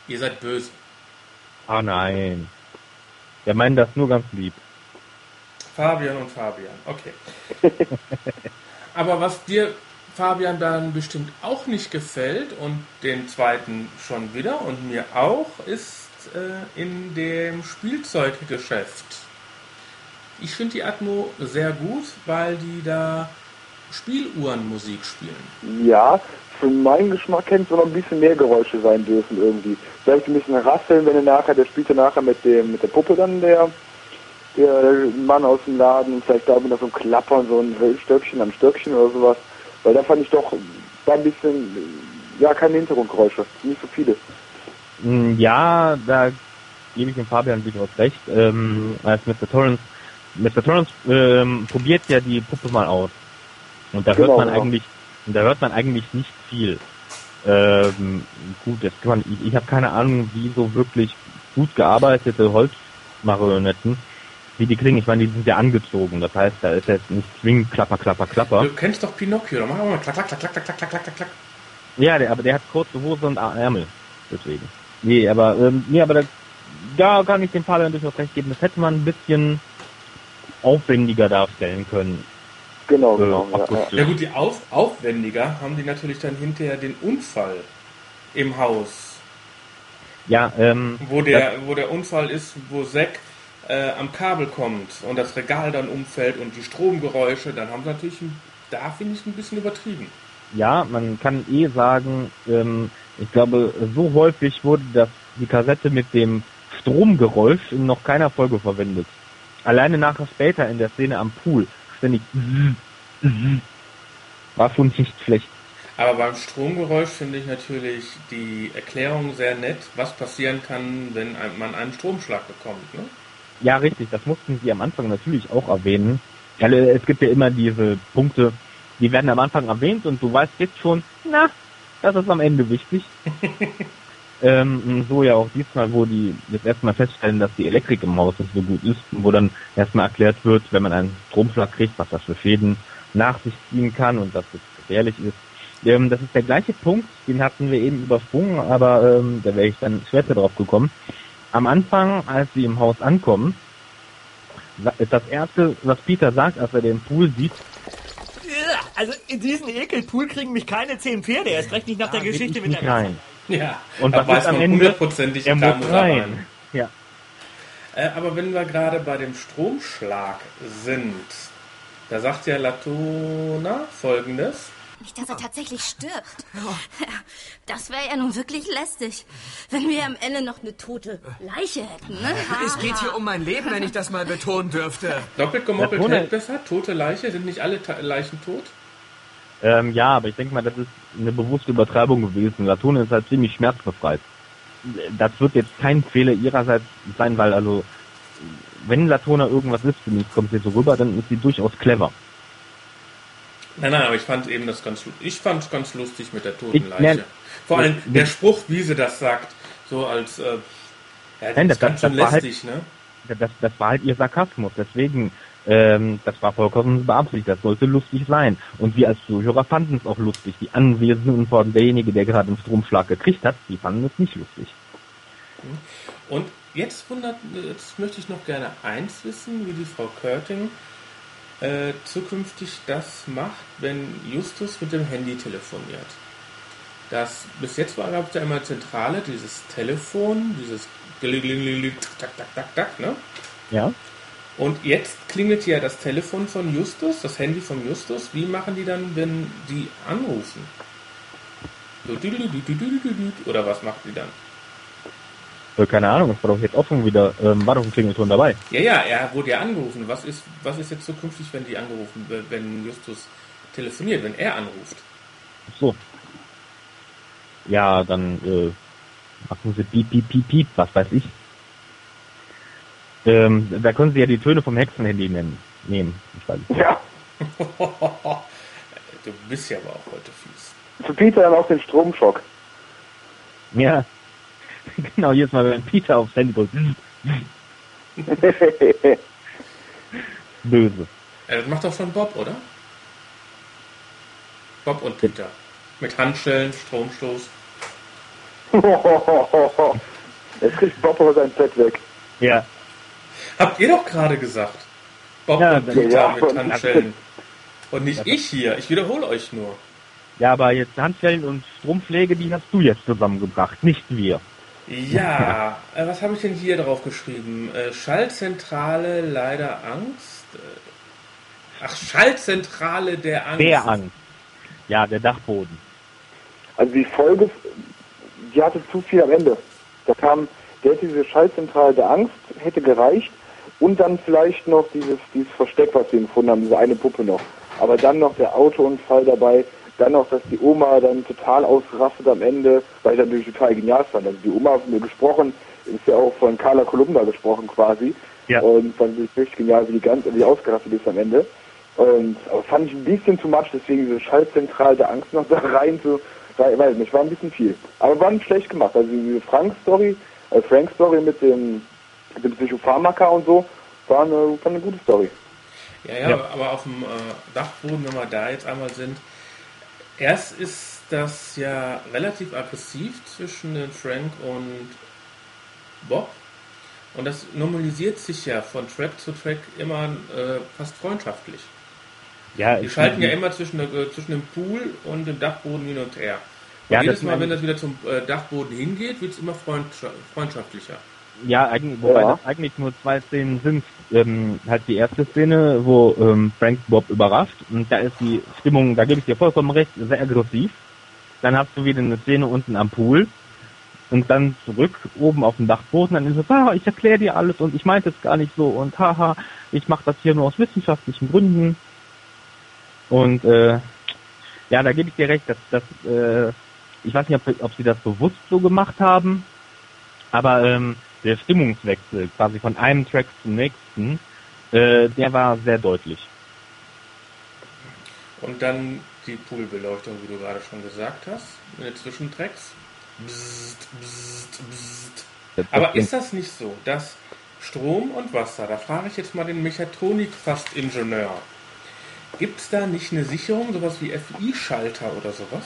Ihr seid böse. Oh nein. Wir meinen das nur ganz lieb. Fabian und Fabian, okay. Aber was dir, Fabian, dann bestimmt auch nicht gefällt und den zweiten schon wieder und mir auch, ist äh, in dem Spielzeuggeschäft. Ich finde die Atmo sehr gut, weil die da Spieluhrenmusik spielen. Ja, für meinen Geschmack hätten es noch ein bisschen mehr Geräusche sein dürfen irgendwie. Vielleicht ein bisschen rasseln, wenn er nachher, der spielte nachher mit dem mit der Puppe dann der der Mann aus dem Laden und vielleicht da wieder so ein Klappern, so ein Stöckchen am Stöckchen oder sowas. Weil da fand ich doch da ein bisschen, ja, keine Hintergrundgeräusche, nicht so viele. Mm, Ja, da gebe ich dem Fabian durchaus recht. Ähm, als Mr. Torrance, Mr. Torrance ähm, probiert ja die Puppe mal aus. Und da genau, hört man genau. eigentlich, da hört man eigentlich nicht viel. Ähm, gut, jetzt kann man, ich, ich habe keine Ahnung, wie so wirklich gut gearbeitete Holzmarionetten, wie die klingen. Ich meine, die sind ja angezogen. Das heißt, da ist jetzt nicht zwingend Klapper, Klapper, Klapper. Du kennst doch Pinocchio, da machen wir mal klack, klack, klack, klack, klack, klack, klack, klack. Ja, der, aber der hat kurze Hose und Ärmel. Deswegen. Nee, aber, ähm, nee, aber da, da kann ich dem Fabian durchaus recht geben. Das hätte man ein bisschen aufwendiger darstellen können. Genau, Äh, genau. Ja, ja. gut, die auf, aufwendiger haben die natürlich dann hinterher den Unfall im Haus. Ja, ähm, Wo der, wo der Unfall ist, wo Zack äh, am Kabel kommt und das Regal dann umfällt und die Stromgeräusche, dann haben sie natürlich, ein- da finde ich ein bisschen übertrieben. ja, man kann eh sagen, ähm, ich glaube, so häufig wurde das, die Kassette mit dem Stromgeräusch in noch keiner Folge verwendet. Alleine nachher später in der Szene am Pool, ständig war schon nicht schlecht. Aber beim Stromgeräusch finde ich natürlich die Erklärung sehr nett, was passieren kann, wenn man einen Stromschlag bekommt. Ne? Ja, richtig, das mussten sie am Anfang natürlich auch erwähnen. Weil es gibt ja immer diese Punkte, die werden am Anfang erwähnt und du weißt jetzt schon, na, das ist am Ende wichtig. ähm, so ja auch diesmal, wo die jetzt erstmal feststellen, dass die Elektrik im Haus nicht so gut ist, wo dann erstmal erklärt wird, wenn man einen Stromschlag kriegt, was das für Schäden nach sich ziehen kann und dass es gefährlich ist. Ähm, das ist der gleiche Punkt, den hatten wir eben übersprungen, aber ähm, da wäre ich dann später drauf gekommen. Am Anfang, als sie im Haus ankommen, ist das erste, was Peter sagt, als er den Pool sieht, Also in diesen Ekelpool kriegen mich keine zehn Pferde. Erst recht nicht nach der will Geschichte ich mit der rein. Ja, Und da was weiß ist am man Ende? hundertprozentig, Er muss rein. rein. Ja. Äh, aber wenn wir gerade bei dem Stromschlag sind, da sagt ja Latona folgendes. Nicht, dass er tatsächlich stirbt. Das wäre ja nun wirklich lästig, wenn wir am Ende noch eine tote Leiche hätten, ne? Es geht hier um mein Leben, wenn ich das mal betonen dürfte. Doppelt gemoppelt hält besser, tote Leiche, sind nicht alle Ta Leichen tot? Ähm, ja, aber ich denke mal, das ist eine bewusste Übertreibung gewesen. Latone ist halt ziemlich schmerzbefreit. Das wird jetzt kein Fehler ihrerseits sein, weil also, wenn Latona irgendwas ist, finde ich, kommt sie so rüber, dann ist sie durchaus clever. Nein, nein, aber ich fand eben das ganz, ich fand ganz lustig mit der toten Ich- Leiche. Vor allem der Spruch, wie sie das sagt, so als, äh, ja, das Nein, ist ganz schön war halt, lästig, ne? das, das war halt ihr Sarkasmus. Deswegen, ähm, das war vollkommen beabsichtigt. Das sollte lustig sein. Und wir als Zuhörer fanden es auch lustig. Die Anwesenden und vor allem derjenige, der gerade einen Stromschlag gekriegt hat, die fanden es nicht lustig. Und jetzt wundert, jetzt möchte ich noch gerne eins wissen, wie die Frau Körting äh, zukünftig das macht, wenn Justus mit dem Handy telefoniert. Das bis jetzt war gab es ja immer Zentrale, dieses Telefon, dieses tak tak tak tak, ne? Ja? Und jetzt klingelt ja das Telefon von Justus, das Handy von Justus. Wie machen die dann, wenn die anrufen? Oder was macht die dann? Äh, keine Ahnung, es war doch jetzt offen wieder, ähm, war doch ein Klingelton dabei. Ja, ja, er wurde ja angerufen. Was ist, was ist jetzt zukünftig, wenn die angerufen, wenn Justus telefoniert, wenn er anruft? Ach So. Ja, dann äh, machen sie piep, piep, piep, piep, was weiß ich. Ähm, da können sie ja die Töne vom Hexenhandy nennen. Nehmen. Ich weiß nicht. Ja. du bist ja aber auch heute fies. Für Peter dann auch den Stromschock. Ja. genau, jedes Mal, wenn Peter aufs Handy drückt. Böse. Äh, das macht doch schon Bob, oder? Bob und Peter. Mit Handschellen, Stromstoß. Jetzt kriegt Bob aber sein Fett weg. Ja. Habt ihr doch gerade gesagt. Bob Ja, und das- Peter ja, mit und- Handschellen. Und nicht ich hier. Ich wiederhole euch nur. Ja, aber jetzt Handschellen und Strompflege, die hast du jetzt zusammengebracht, nicht wir. Ja, äh, was habe ich denn hier drauf geschrieben? Äh, Schaltzentrale leider Angst. Äh, Ach, Schaltzentrale der Angst. Der Angst. Ja, der Dachboden. Also die Folge, die hatte zu viel am Ende. Da kam, der hätte diese Schaltzentrale der Angst, hätte gereicht. Und dann vielleicht noch dieses, dieses Versteck, was wir gefunden haben, diese eine Puppe noch. Aber dann noch der Autounfall dabei. Dann noch, dass die Oma dann total ausrastet am Ende, weil ich natürlich total genial fand. Also die Oma hat mir gesprochen, ist ja auch von Carla Kolumna gesprochen quasi. Ja. Und fand ich richtig genial, wie die ganz, wie die ausgerastet ist am Ende. Und aber fand ich ein bisschen zu much, deswegen diese Schaltzentrale der Angst noch da rein zu, rein, weiß nicht, war ein bisschen viel. Aber war nicht schlecht gemacht. Also diese Frank-Story, äh, Frank-Story mit dem, mit dem Psychopharmaka und so, war eine, war eine gute Story. Ja, ja, Ja. aber auf dem äh, Dachboden, wenn wir da jetzt einmal sind, erst ist das ja relativ aggressiv zwischen den Frank und Bob. Und das normalisiert sich ja von Track zu Track immer äh, fast freundschaftlich. Ja, Die schalten ja immer zwischen, der, äh, zwischen dem Pool und dem Dachboden hin und her. Und Ja, jedes Mal, wenn das wieder zum äh, Dachboden hingeht, wird es immer freundscha freundschaftlicher. Ja, eigentlich, wobei Ja. das eigentlich nur zwei Szenen sind. Ähm, halt die erste Szene, wo ähm, Frank Bob überrascht und da ist die Stimmung, da gebe ich dir vollkommen recht, sehr aggressiv. Dann hast du wieder eine Szene unten am Pool und dann zurück oben auf dem Dachboden, dann ist es, ah, ich erkläre dir alles und ich meinte es gar nicht so und haha, ich mache das hier nur aus wissenschaftlichen Gründen. Und äh, ja, da gebe ich dir recht, dass das, äh, ich weiß nicht, ob, ob sie das bewusst so gemacht haben, aber ähm, der Stimmungswechsel quasi von einem Track zum nächsten, äh, der war sehr deutlich. Und dann die Poolbeleuchtung, wie du gerade schon gesagt hast, in den Zwischentracks. Bzzzt, bzzzt, bzzzt. Aber ist das nicht so, dass Strom und Wasser, da frage ich jetzt mal den Mechatronik-Fast-Ingenieur, gibt es da nicht eine Sicherung, sowas wie FI-Schalter oder sowas,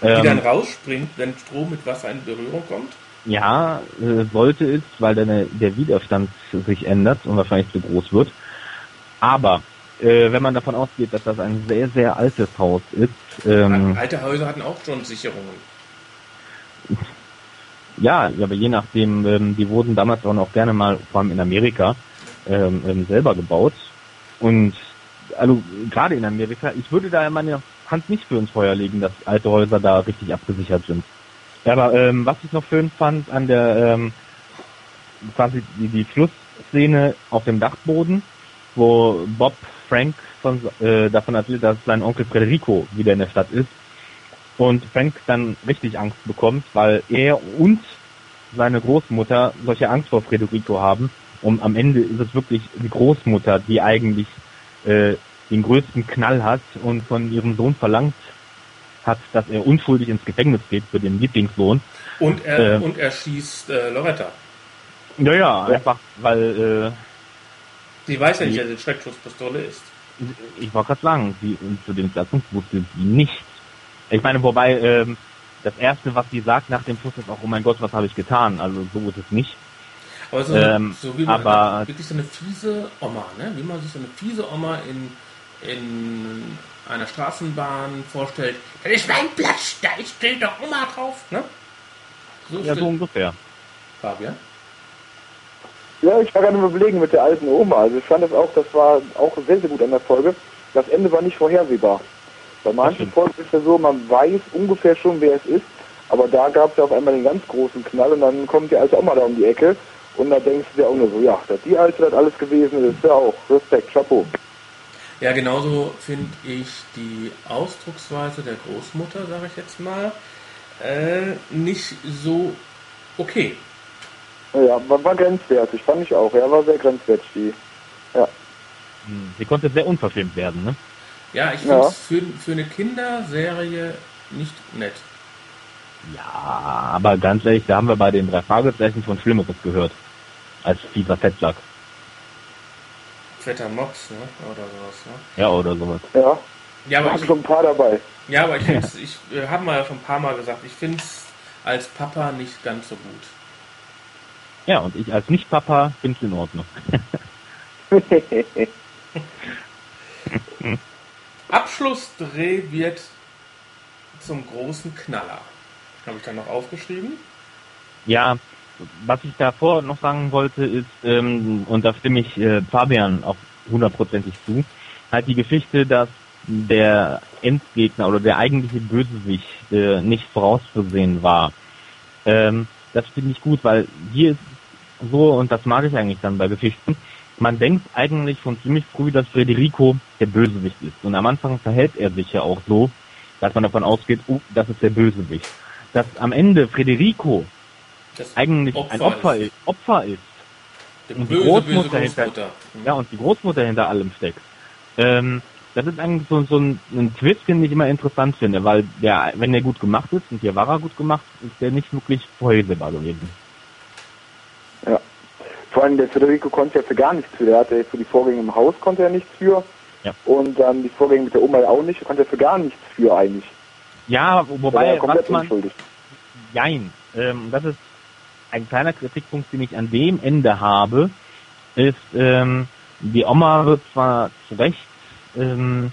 die Ähm, dann rausspringt, wenn Strom mit Wasser in Berührung kommt? Ja, äh, sollte es, weil dann der- der Widerstand sich ändert und wahrscheinlich zu groß wird. Aber äh, wenn man davon ausgeht, dass das ein sehr, sehr altes Haus ist, ähm, Alte Häuser hatten auch schon Sicherungen. ja, ja, aber je nachdem, ähm, die wurden damals auch noch gerne mal, vor allem in Amerika, ähm, ähm, selber gebaut. Und also gerade in Amerika, ich würde da meine Hand nicht für ins Feuer legen, dass alte Häuser da richtig abgesichert sind. Ja, aber ähm, was ich noch schön fand an der ähm, quasi die, die Schlussszene auf dem Dachboden, wo Bob Frank von, äh, davon erzählt, dass sein Onkel Federico wieder in der Stadt ist und Frank dann richtig Angst bekommt, weil er und seine Großmutter solche Angst vor Federico haben. Und am Ende ist es wirklich die Großmutter, die eigentlich äh, den größten Knall hat und von ihrem Sohn verlangt hat, dass er unschuldig ins Gefängnis geht für den Lieblingssohn. Und er, Äh, und er schießt äh, Loretta. Ja, ja, einfach weil Sie weiß ja nicht, Die- dass es eine Schreckschusspistole ist. äh, ich wollte gerade sagen, sie, zu dem Zeitpunkt wusste sie nichts. Ich meine, wobei ähm, das erste, was sie sagt nach dem Schuss, ist auch, oh mein Gott, was habe ich getan? Also so ist es nicht. Aber so, Ähm, so wie man aber wirklich so eine fiese Oma, ne? Wie man sich so eine fiese Oma in, in einer Straßenbahn vorstellt. Das ist mein Platz, da steht doch Oma drauf, ne? So ja, so ungefähr. Fabian? Ja, ich war gerade im Überlegen mit der alten Oma. Also ich fand das auch, das war auch sehr, sehr gut an der Folge. Das Ende war nicht vorhersehbar. Bei manchen Folgen ist ja so, man weiß ungefähr schon, wer es ist, aber da gab es ja auf einmal den ganz großen Knall und dann kommt die alte Oma da um die Ecke und da denkst du dir auch nur so, ja, dass die alte das alles gewesen ist, ja auch. Respekt, Chapeau. Ja, genauso finde ich die Ausdrucksweise der Großmutter, sage ich jetzt mal, äh, nicht so okay. Ja, war, war grenzwertig, fand ich auch. Ja, war sehr grenzwertig, die. Ja. Hm, Sie konnte sehr unverschämt werden, ne? Ja, ich finde Ja. es für, für eine Kinderserie nicht nett. Ja, aber ganz ehrlich, da haben wir bei den drei Fragezeichen von Schlimmeres gehört. Als fieser Fettsack. Fetter Mops, ne? Oder sowas, ne? Ja, oder sowas. Ja. Ja, aber ich, schon ein paar dabei. ja, aber ich, ich äh, habe mal schon ein paar Mal gesagt, ich finde es als Papa nicht ganz so gut. Ja, und ich als Nicht-Papa finde es in Ordnung. Abschlussdreh wird zum großen Knaller. Habe ich da noch aufgeschrieben? Ja, was ich davor noch sagen wollte ist, ähm, und da stimme ich äh, Fabian auch hundertprozentig zu, halt die Geschichte, dass der Endgegner oder der eigentliche Bösewicht äh, nicht vorauszusehen war. Ähm, das finde ich gut, weil hier ist so, und das mag ich eigentlich dann bei Geschichten, man denkt eigentlich schon ziemlich früh, dass Federico der Bösewicht ist. Und am Anfang verhält er sich ja auch so, dass man davon ausgeht, oh, das ist der Bösewicht. Dass am Ende Federico Das eigentlich ein Opfer ist. Opfer ist. Der und die böse, Großmutter, böse hinter, Großmutter. Mhm. ja, und die Großmutter hinter allem steckt. Ähm, das ist eigentlich so, so ein, ein Twist, den ich immer interessant finde, weil der, wenn der gut gemacht ist, und hier war er gut gemacht, ist der nicht wirklich vorhersehbar gewesen. Ja. Vor allem der Federico konnte ja für gar nichts für. Der hatte für die Vorgänge im Haus konnte er nichts für. Ja. Und dann die Vorgänge mit der Oma auch nicht. Konnte er für gar nichts für eigentlich. Ja, wobei, ja komplett was man, unschuldig. Jein. Ähm, das ist ein kleiner Kritikpunkt, den ich an dem Ende habe, ist, ähm, die Oma wird zwar zu Recht ähm,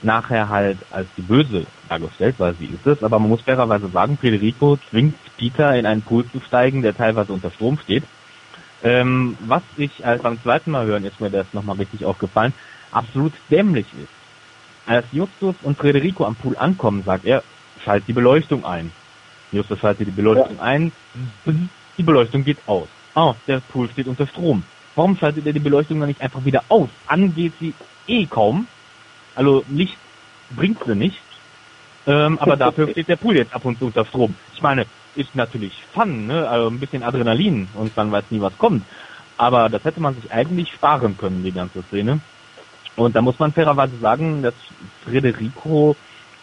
nachher halt als die Böse dargestellt, weil sie ist es. Aber man muss fairerweise sagen, Federico zwingt Peter in einen Pool zu steigen, der teilweise unter Strom steht. Ähm, was ich als beim zweiten Mal hören, ist mir das nochmal richtig aufgefallen, absolut dämlich ist. Als Justus und Federico am Pool ankommen, sagt er, schalt die Beleuchtung ein. Justus schaltet die Beleuchtung ja. ein, die Beleuchtung geht aus. Oh, der Pool steht unter Strom. Warum schaltet er die Beleuchtung dann nicht einfach wieder aus? An geht sie eh kaum. Also Licht bringt sie nicht. Ähm, aber dafür steht der Pool jetzt ab und zu unter Strom. Ich meine, ist natürlich Fun, ne? Also ein bisschen Adrenalin und man weiß nie, was kommt. Aber das hätte man sich eigentlich sparen können, die ganze Szene. Und da muss man fairerweise sagen, dass Federico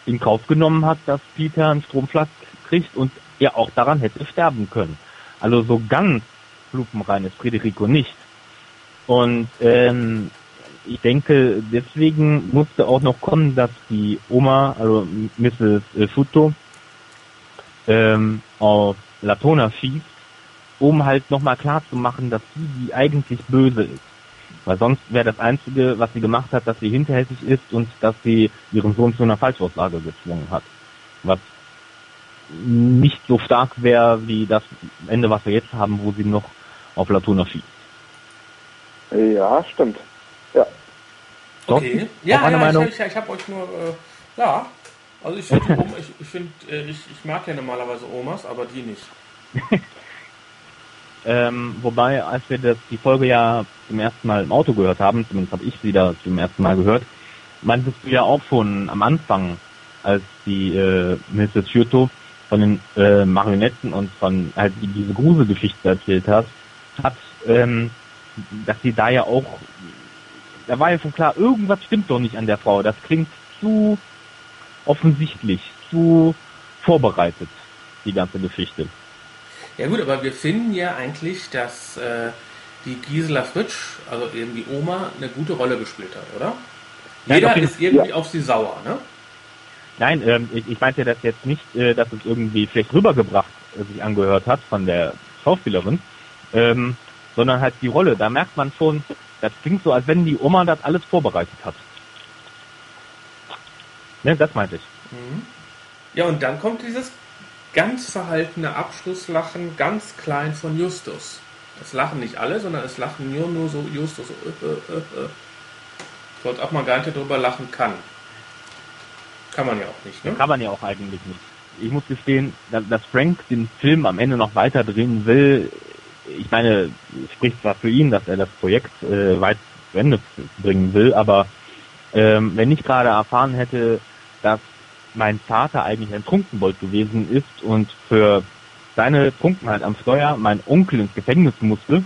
in Kauf genommen hat, dass Peter einen Stromschlag kriegt und er auch daran hätte sterben können. Also so ganz lupenrein ist Federico nicht. Und ähm, ich denke, deswegen musste auch noch kommen, dass die Oma, also Mrs. Schuto, ähm, auf Latona schießt, um halt nochmal klar zu machen, dass sie die eigentlich böse ist. Weil sonst wäre das Einzige, was sie gemacht hat, dass sie hinterhältig ist und dass sie ihren Sohn zu einer Falschaussage gezwungen hat. Was nicht so stark wäre wie das Ende, was wir jetzt haben, wo sie noch auf Latona schießt. Ja, stimmt. Ja. Okay. Ja, ja, Meinung? ich, ich, ich habe euch nur, äh, ja, also ich finde, ich, ich, find, äh, ich, ich mag ja normalerweise Omas, aber die nicht. ähm, wobei, als wir das, die Folge ja zum ersten Mal im Auto gehört haben, zumindest habe ich sie da zum ersten Mal gehört, meintest du ja auch schon am Anfang, als die äh, Mrs. Schuto von den äh, Marionetten und von halt diese Gruselgeschichte erzählt hast, hat, ähm, dass sie da ja auch, da war ja schon klar, irgendwas stimmt doch nicht an der Frau. Das klingt zu offensichtlich, zu vorbereitet, die ganze Geschichte. Ja gut, aber wir finden ja eigentlich, dass äh, die Gisela Fritsch, also eben die Oma, eine gute Rolle gespielt hat, oder? Jeder Nein, ist irgendwie ja. auf sie sauer, ne? Nein, ähm, ich, ich meinte das jetzt nicht, äh, dass es irgendwie schlecht rübergebracht äh, sich angehört hat von der Schauspielerin, ähm, sondern halt die Rolle. Da merkt man schon, das klingt so, als wenn die Oma das alles vorbereitet hat. Ne, das meinte ich. Mhm. Ja, und dann kommt dieses ganz verhaltene Abschlusslachen, ganz klein von Justus. Es lachen nicht alle, sondern es lachen nur, nur so Justus. Äh, äh, äh. Ich wollte auch mal gar nicht darüber lachen kann. Kann man ja auch nicht, ne? Kann man ja auch eigentlich nicht. Ich muss gestehen, dass Frank den Film am Ende noch weiter drehen will. Ich meine, spricht zwar für ihn, dass er das Projekt äh, weit zu Ende bringen will, aber ähm, wenn ich gerade erfahren hätte, dass mein Vater eigentlich ein Trunkenbold gewesen ist und für seine Trunkenheit am Steuer mein Onkel ins Gefängnis musste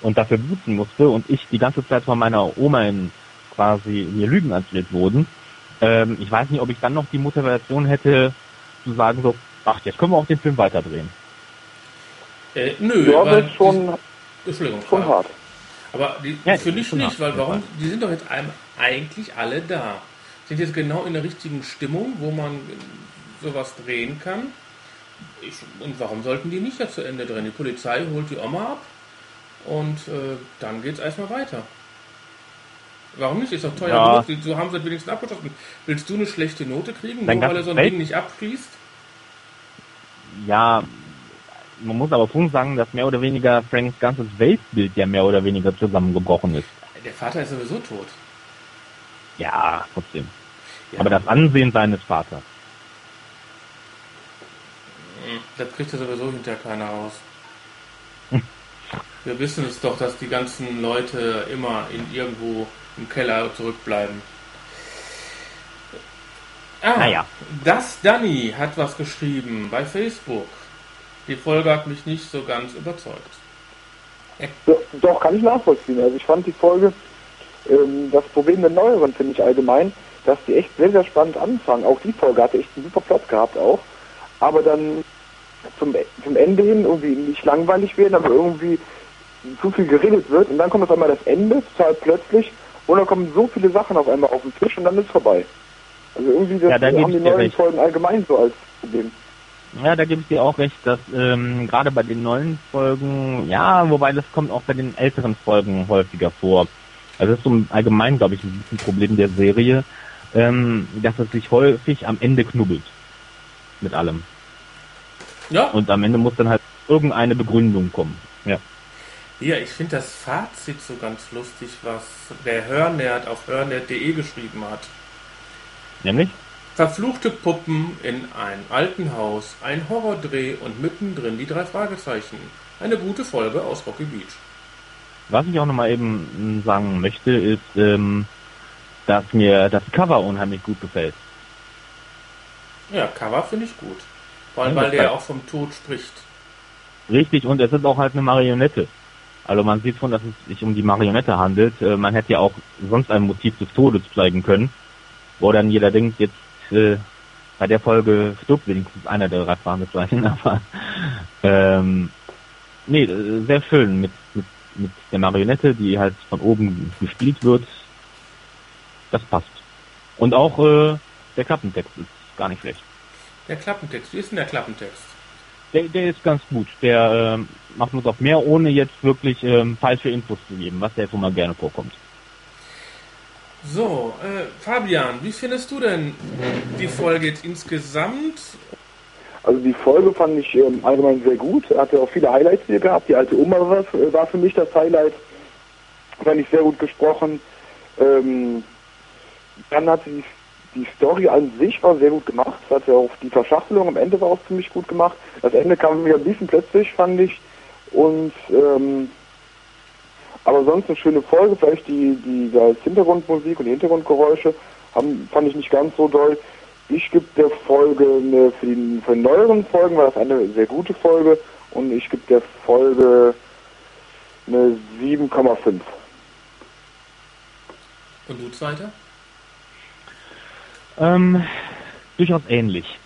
und dafür bußen musste und ich die ganze Zeit von meiner Oma in quasi mir Lügen erzählt wurden, ähm, ich weiß nicht, ob ich dann noch die Motivation hätte, zu sagen so, ach, jetzt können wir auch den Film weiterdrehen. Äh, nö, ja, das ist schon, Entschuldigung, schon hart. Aber die, ja, für dich nicht, weil warum? Die sind doch jetzt eigentlich alle da. Sind jetzt genau in der richtigen Stimmung, wo man sowas drehen kann. Ich, und warum sollten die nicht jetzt zu Ende drehen? Die Polizei holt die Oma ab und äh, dann es erstmal weiter. Warum nicht? Ist doch teuer ja. genug. So haben sie wenigstens abgeschlossen. Willst du eine schlechte Note kriegen, nur weil er so ein Ding nicht abschließt? Ja, man muss aber schon sagen, dass mehr oder weniger Franks ganzes Weltbild ja mehr oder weniger zusammengebrochen ist. Der Vater ist sowieso tot. Ja, trotzdem. Ja. Aber das Ansehen seines Vaters. Das kriegt er sowieso hinterher keiner raus. Wir wissen es doch, dass die ganzen Leute immer in irgendwo im Keller zurückbleiben. Ah, naja. Das Danny hat was geschrieben bei Facebook. Die Folge hat mich nicht so ganz überzeugt. Doch, kann ich nachvollziehen. Also ich fand die Folge, ähm, das Problem der neueren finde ich allgemein, dass die echt sehr, sehr spannend anfangen. Auch die Folge hatte echt einen super Plot gehabt auch. Aber dann zum, zum Ende hin irgendwie nicht langweilig werden, aber irgendwie zu viel geredet wird und dann kommt auf einmal das Ende, total plötzlich und dann kommen so viele Sachen auf einmal auf den Tisch und dann ist vorbei. Also irgendwie das ja, haben die neuen recht. Folgen allgemein so als Problem. Ja, da gebe ich dir auch recht, dass ähm, gerade bei den neuen Folgen, ja, wobei das kommt auch bei den älteren Folgen häufiger vor. Also das ist so allgemein, glaube ich, ein bisschen Problem der Serie, ähm, dass es sich häufig am Ende knubbelt. Mit allem. Ja. Und am Ende muss dann halt irgendeine Begründung kommen. Ja. Ja, ich finde das Fazit so ganz lustig, was der Hörnerd auf hörnerd.de geschrieben hat. Nämlich? Verfluchte Puppen in einem alten Haus, ein Horrordreh und mittendrin die drei Fragezeichen. Eine gute Folge aus Rocky Beach. Was ich auch nochmal eben sagen möchte, ist, ähm, dass mir das Cover unheimlich gut gefällt. Ja, Cover finde ich gut. Vor allem, Ja, weil der auch vom Tod spricht. Richtig, und es ist auch halt eine Marionette. Also man sieht schon, dass es sich um die Marionette handelt. Äh, Man hätte ja auch sonst ein Motiv des Todes zeigen können, wo dann jeder denkt, jetzt äh, bei der Folge stirbt wenigstens einer der drei Fragezeichen, aber ähm, nee, äh, sehr schön mit, mit, mit der Marionette, die halt von oben gespielt wird. Das passt. Und auch äh, der Klappentext ist gar nicht schlecht. Der Klappentext, wie ist denn der Klappentext? Der, der ist ganz gut. Der ähm, macht uns auch mehr, ohne jetzt wirklich ähm, falsche Infos zu geben, was der schon mal gerne vorkommt. So, äh, Fabian, wie findest du denn die Folge jetzt insgesamt? Also die Folge fand ich ähm, allgemein sehr gut. Hatte auch viele Highlights hier gehabt. Die alte Oma war, war für mich das Highlight. Fand ich sehr gut gesprochen. Ähm, dann hat sie die Story an sich war sehr gut gemacht. Es hat ja auch die Verschachtelung am Ende war auch ziemlich gut gemacht. Das Ende kam mir ein bisschen plötzlich, fand ich. Und ähm, aber sonst eine schöne Folge. Vielleicht die, die als Hintergrundmusik und die Hintergrundgeräusche haben, fand ich nicht ganz so doll. Ich gebe der Folge eine, für, die, für die neueren Folgen war das eine sehr gute Folge und ich gebe der Folge eine 7,5. Und du zweiter? Ähm, durchaus ähnlich.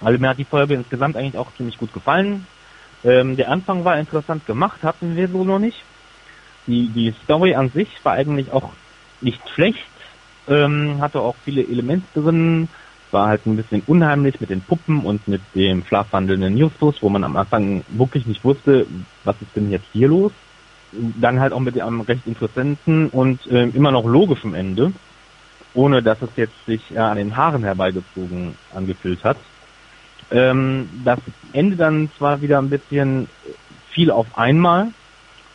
Also mir hat die Folge insgesamt eigentlich auch ziemlich gut gefallen. Ähm, der Anfang war interessant gemacht, hatten wir so noch nicht. Die, die Story an sich war eigentlich auch nicht schlecht, ähm, hatte auch viele Elemente drin, war halt ein bisschen unheimlich mit den Puppen und mit dem schlafwandelnden Justus, wo man am Anfang wirklich nicht wusste, was ist denn jetzt hier los. Dann halt auch mit einem recht interessanten und ähm, immer noch logischen Ende, ohne dass es jetzt sich äh, an den Haaren herbeigezogen angefühlt hat. Ähm, das Ende dann zwar wieder ein bisschen viel auf einmal,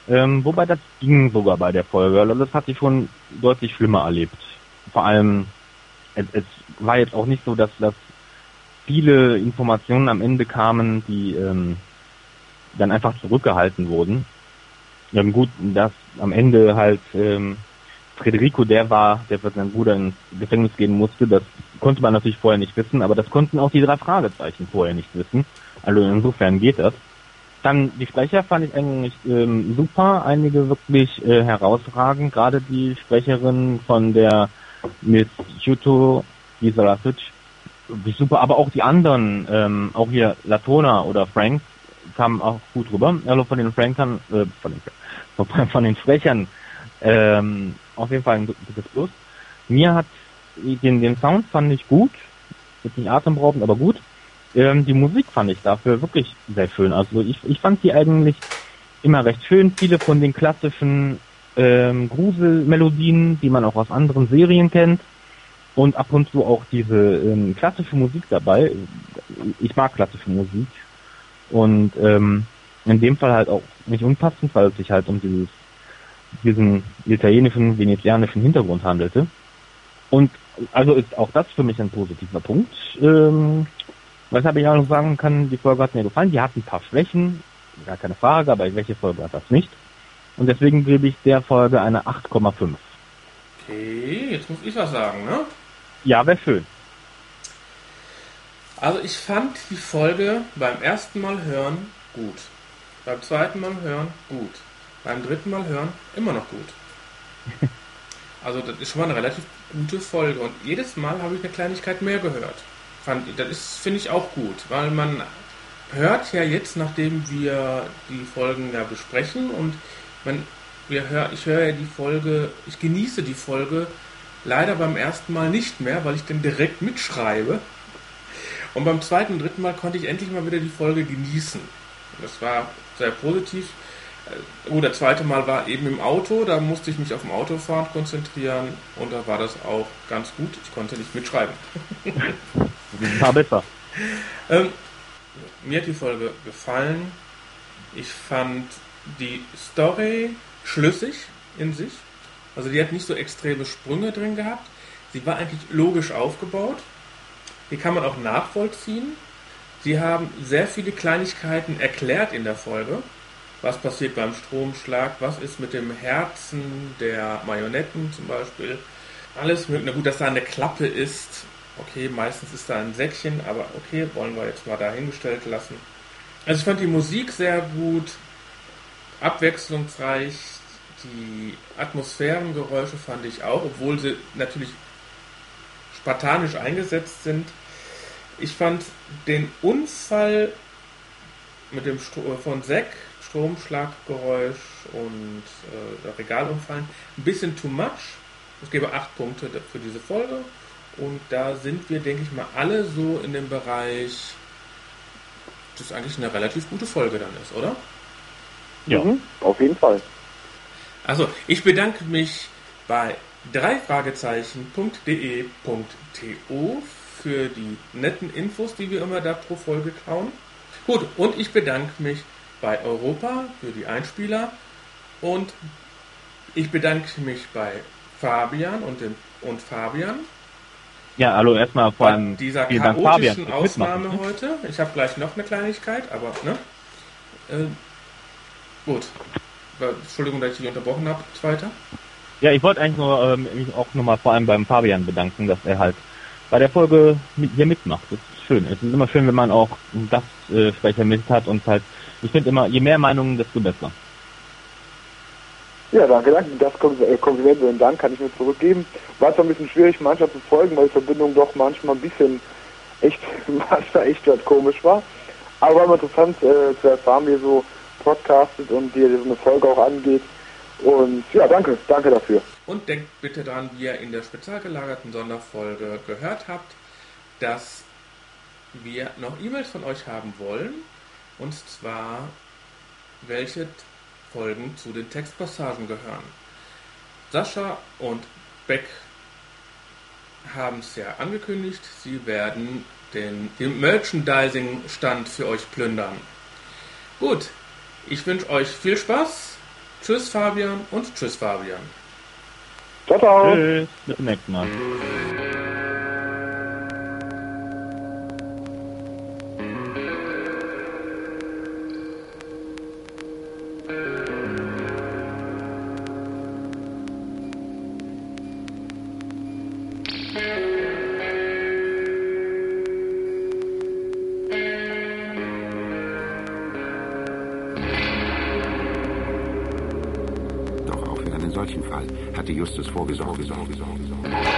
ähm, wobei das ging sogar bei der Folge. Also das hatte ich schon deutlich schlimmer erlebt. Vor allem, es, es war jetzt auch nicht so, dass, dass viele Informationen am Ende kamen, die ähm, dann einfach zurückgehalten wurden. Ähm, gut, dass am Ende halt ähm, Federico der war, der für seinen Bruder ins Gefängnis gehen musste, das konnte man natürlich vorher nicht wissen, aber das konnten auch die drei Fragezeichen vorher nicht wissen. Also insofern geht das. Dann die Sprecher fand ich eigentlich ähm, super, einige wirklich äh, herausragend, gerade die Sprecherin von der Miss Rasic, wirklich super, aber auch die anderen, ähm, auch hier Latona oder Frank, kamen auch gut rüber. Also von den Frankern, äh, von den, von, von den Sprechern, ähm, auf jeden Fall ein gutes Plus. Mir hat den, den Sound fand ich gut, jetzt nicht atemberaubend, aber gut. Ähm, die Musik fand ich dafür wirklich sehr schön. Also ich, ich fand die eigentlich immer recht schön. Viele von den klassischen ähm, Gruselmelodien, die man auch aus anderen Serien kennt. Und ab und zu auch diese ähm, klassische Musik dabei. Ich mag klassische Musik. Und ähm, in dem Fall halt auch nicht unpassend, weil es sich halt um dieses diesen italienischen, venezianischen Hintergrund handelte. Und also ist auch das für mich ein positiver Punkt. Ähm, weshalb ich auch noch sagen kann, die Folge hat mir gefallen. Die hat ein paar Schwächen, gar keine Frage, aber welche Folge hat das nicht? Und deswegen gebe ich der Folge eine 8,5. Okay, jetzt muss ich was sagen, ne? Ja, wäre schön. Also ich fand die Folge beim ersten Mal hören gut. Beim zweiten Mal hören gut. Beim dritten Mal hören immer noch gut. Also das ist schon mal eine relativ gute Folge und jedes Mal habe ich eine Kleinigkeit mehr gehört. Fand, das ist, finde ich auch gut, weil man hört ja jetzt, nachdem wir die Folgen ja besprechen und man, wir hör, ich höre ja die Folge, ich genieße die Folge leider beim ersten Mal nicht mehr, weil ich dann direkt mitschreibe. Und beim zweiten dritten Mal konnte ich endlich mal wieder die Folge genießen. Das war sehr positiv. Äh, Gut, das zweite Mal war eben im Auto, da musste ich mich auf dem Autofahren konzentrieren und da war das auch ganz gut. Ich konnte nicht mitschreiben. Paar besser. Ähm, mir hat die Folge gefallen. Ich fand die Story schlüssig in sich. Also die hat nicht so extreme Sprünge drin gehabt. Sie war eigentlich logisch aufgebaut. Die kann man auch nachvollziehen. Sie haben sehr viele Kleinigkeiten erklärt in der Folge. Was passiert beim Stromschlag? Was ist mit dem Herzen der Marionetten zum Beispiel? Alles mögliche. Gut, dass da eine Klappe ist. Okay, meistens ist da ein Säckchen, aber okay, wollen wir jetzt mal dahingestellt lassen. Also ich fand die Musik sehr gut, abwechslungsreich. Die Atmosphärengeräusche fand ich auch, obwohl sie natürlich spartanisch eingesetzt sind. Ich fand den Unfall mit dem Stro von Zack, Stromschlaggeräusch und äh, der Regalumfallen, ein bisschen too much. Ich gebe acht Punkte für diese Folge. Und da sind wir, denke ich mal, alle so in dem Bereich, das eigentlich eine relativ gute Folge dann ist, oder? Ja. Mhm, auf jeden Fall. Also, ich bedanke mich bei drei Fragezeichen.de.to für die netten Infos, die wir immer da pro Folge klauen. Gut, und ich bedanke mich bei Europa für die Einspieler und ich bedanke mich bei Fabian und, dem, und Fabian Ja, hallo, erstmal vor bei allem dieser vielen Dank Fabian chaotischen Mitmachen. Ausnahme heute. Ich habe gleich noch eine Kleinigkeit, aber ne? Äh, gut. Entschuldigung, dass ich dich unterbrochen habe. Zweiter. Ja, ich wollte eigentlich nur ähm, mich auch nochmal vor allem beim Fabian bedanken, dass er halt bei der Folge mit, hier mitmacht. Das ist schön. Es ist immer schön, wenn man auch einen Gastsprecher mit hat und halt, ich finde immer, je mehr Meinungen, desto besser. Ja, danke, danke. Das Kom- äh, Kompliment und Dank kann ich mir zurückgeben. War zwar ein bisschen schwierig, manchmal zu folgen, weil die Verbindung doch manchmal ein bisschen echt, manchmal echt was komisch war. Aber war immer interessant äh, zu erfahren, wie ihr so podcastet und wie ihr so eine Folge auch angeht. Und ja, danke, danke dafür. Und denkt bitte dran, wie ihr in der spezial gelagerten Sonderfolge gehört habt, dass wir noch E-Mails von euch haben wollen. Und zwar, welche Folgen zu den Textpassagen gehören. Sascha und Beck haben es ja angekündigt, sie werden den, den Merchandising-Stand für euch plündern. Gut, ich wünsche euch viel Spaß. Tschüss Fabian und tschüss Fabian. Ciao, ciao. Tschüss, bis zum nächsten Mal. Hatte Justus vorgesorgt. Sorge, Sorge,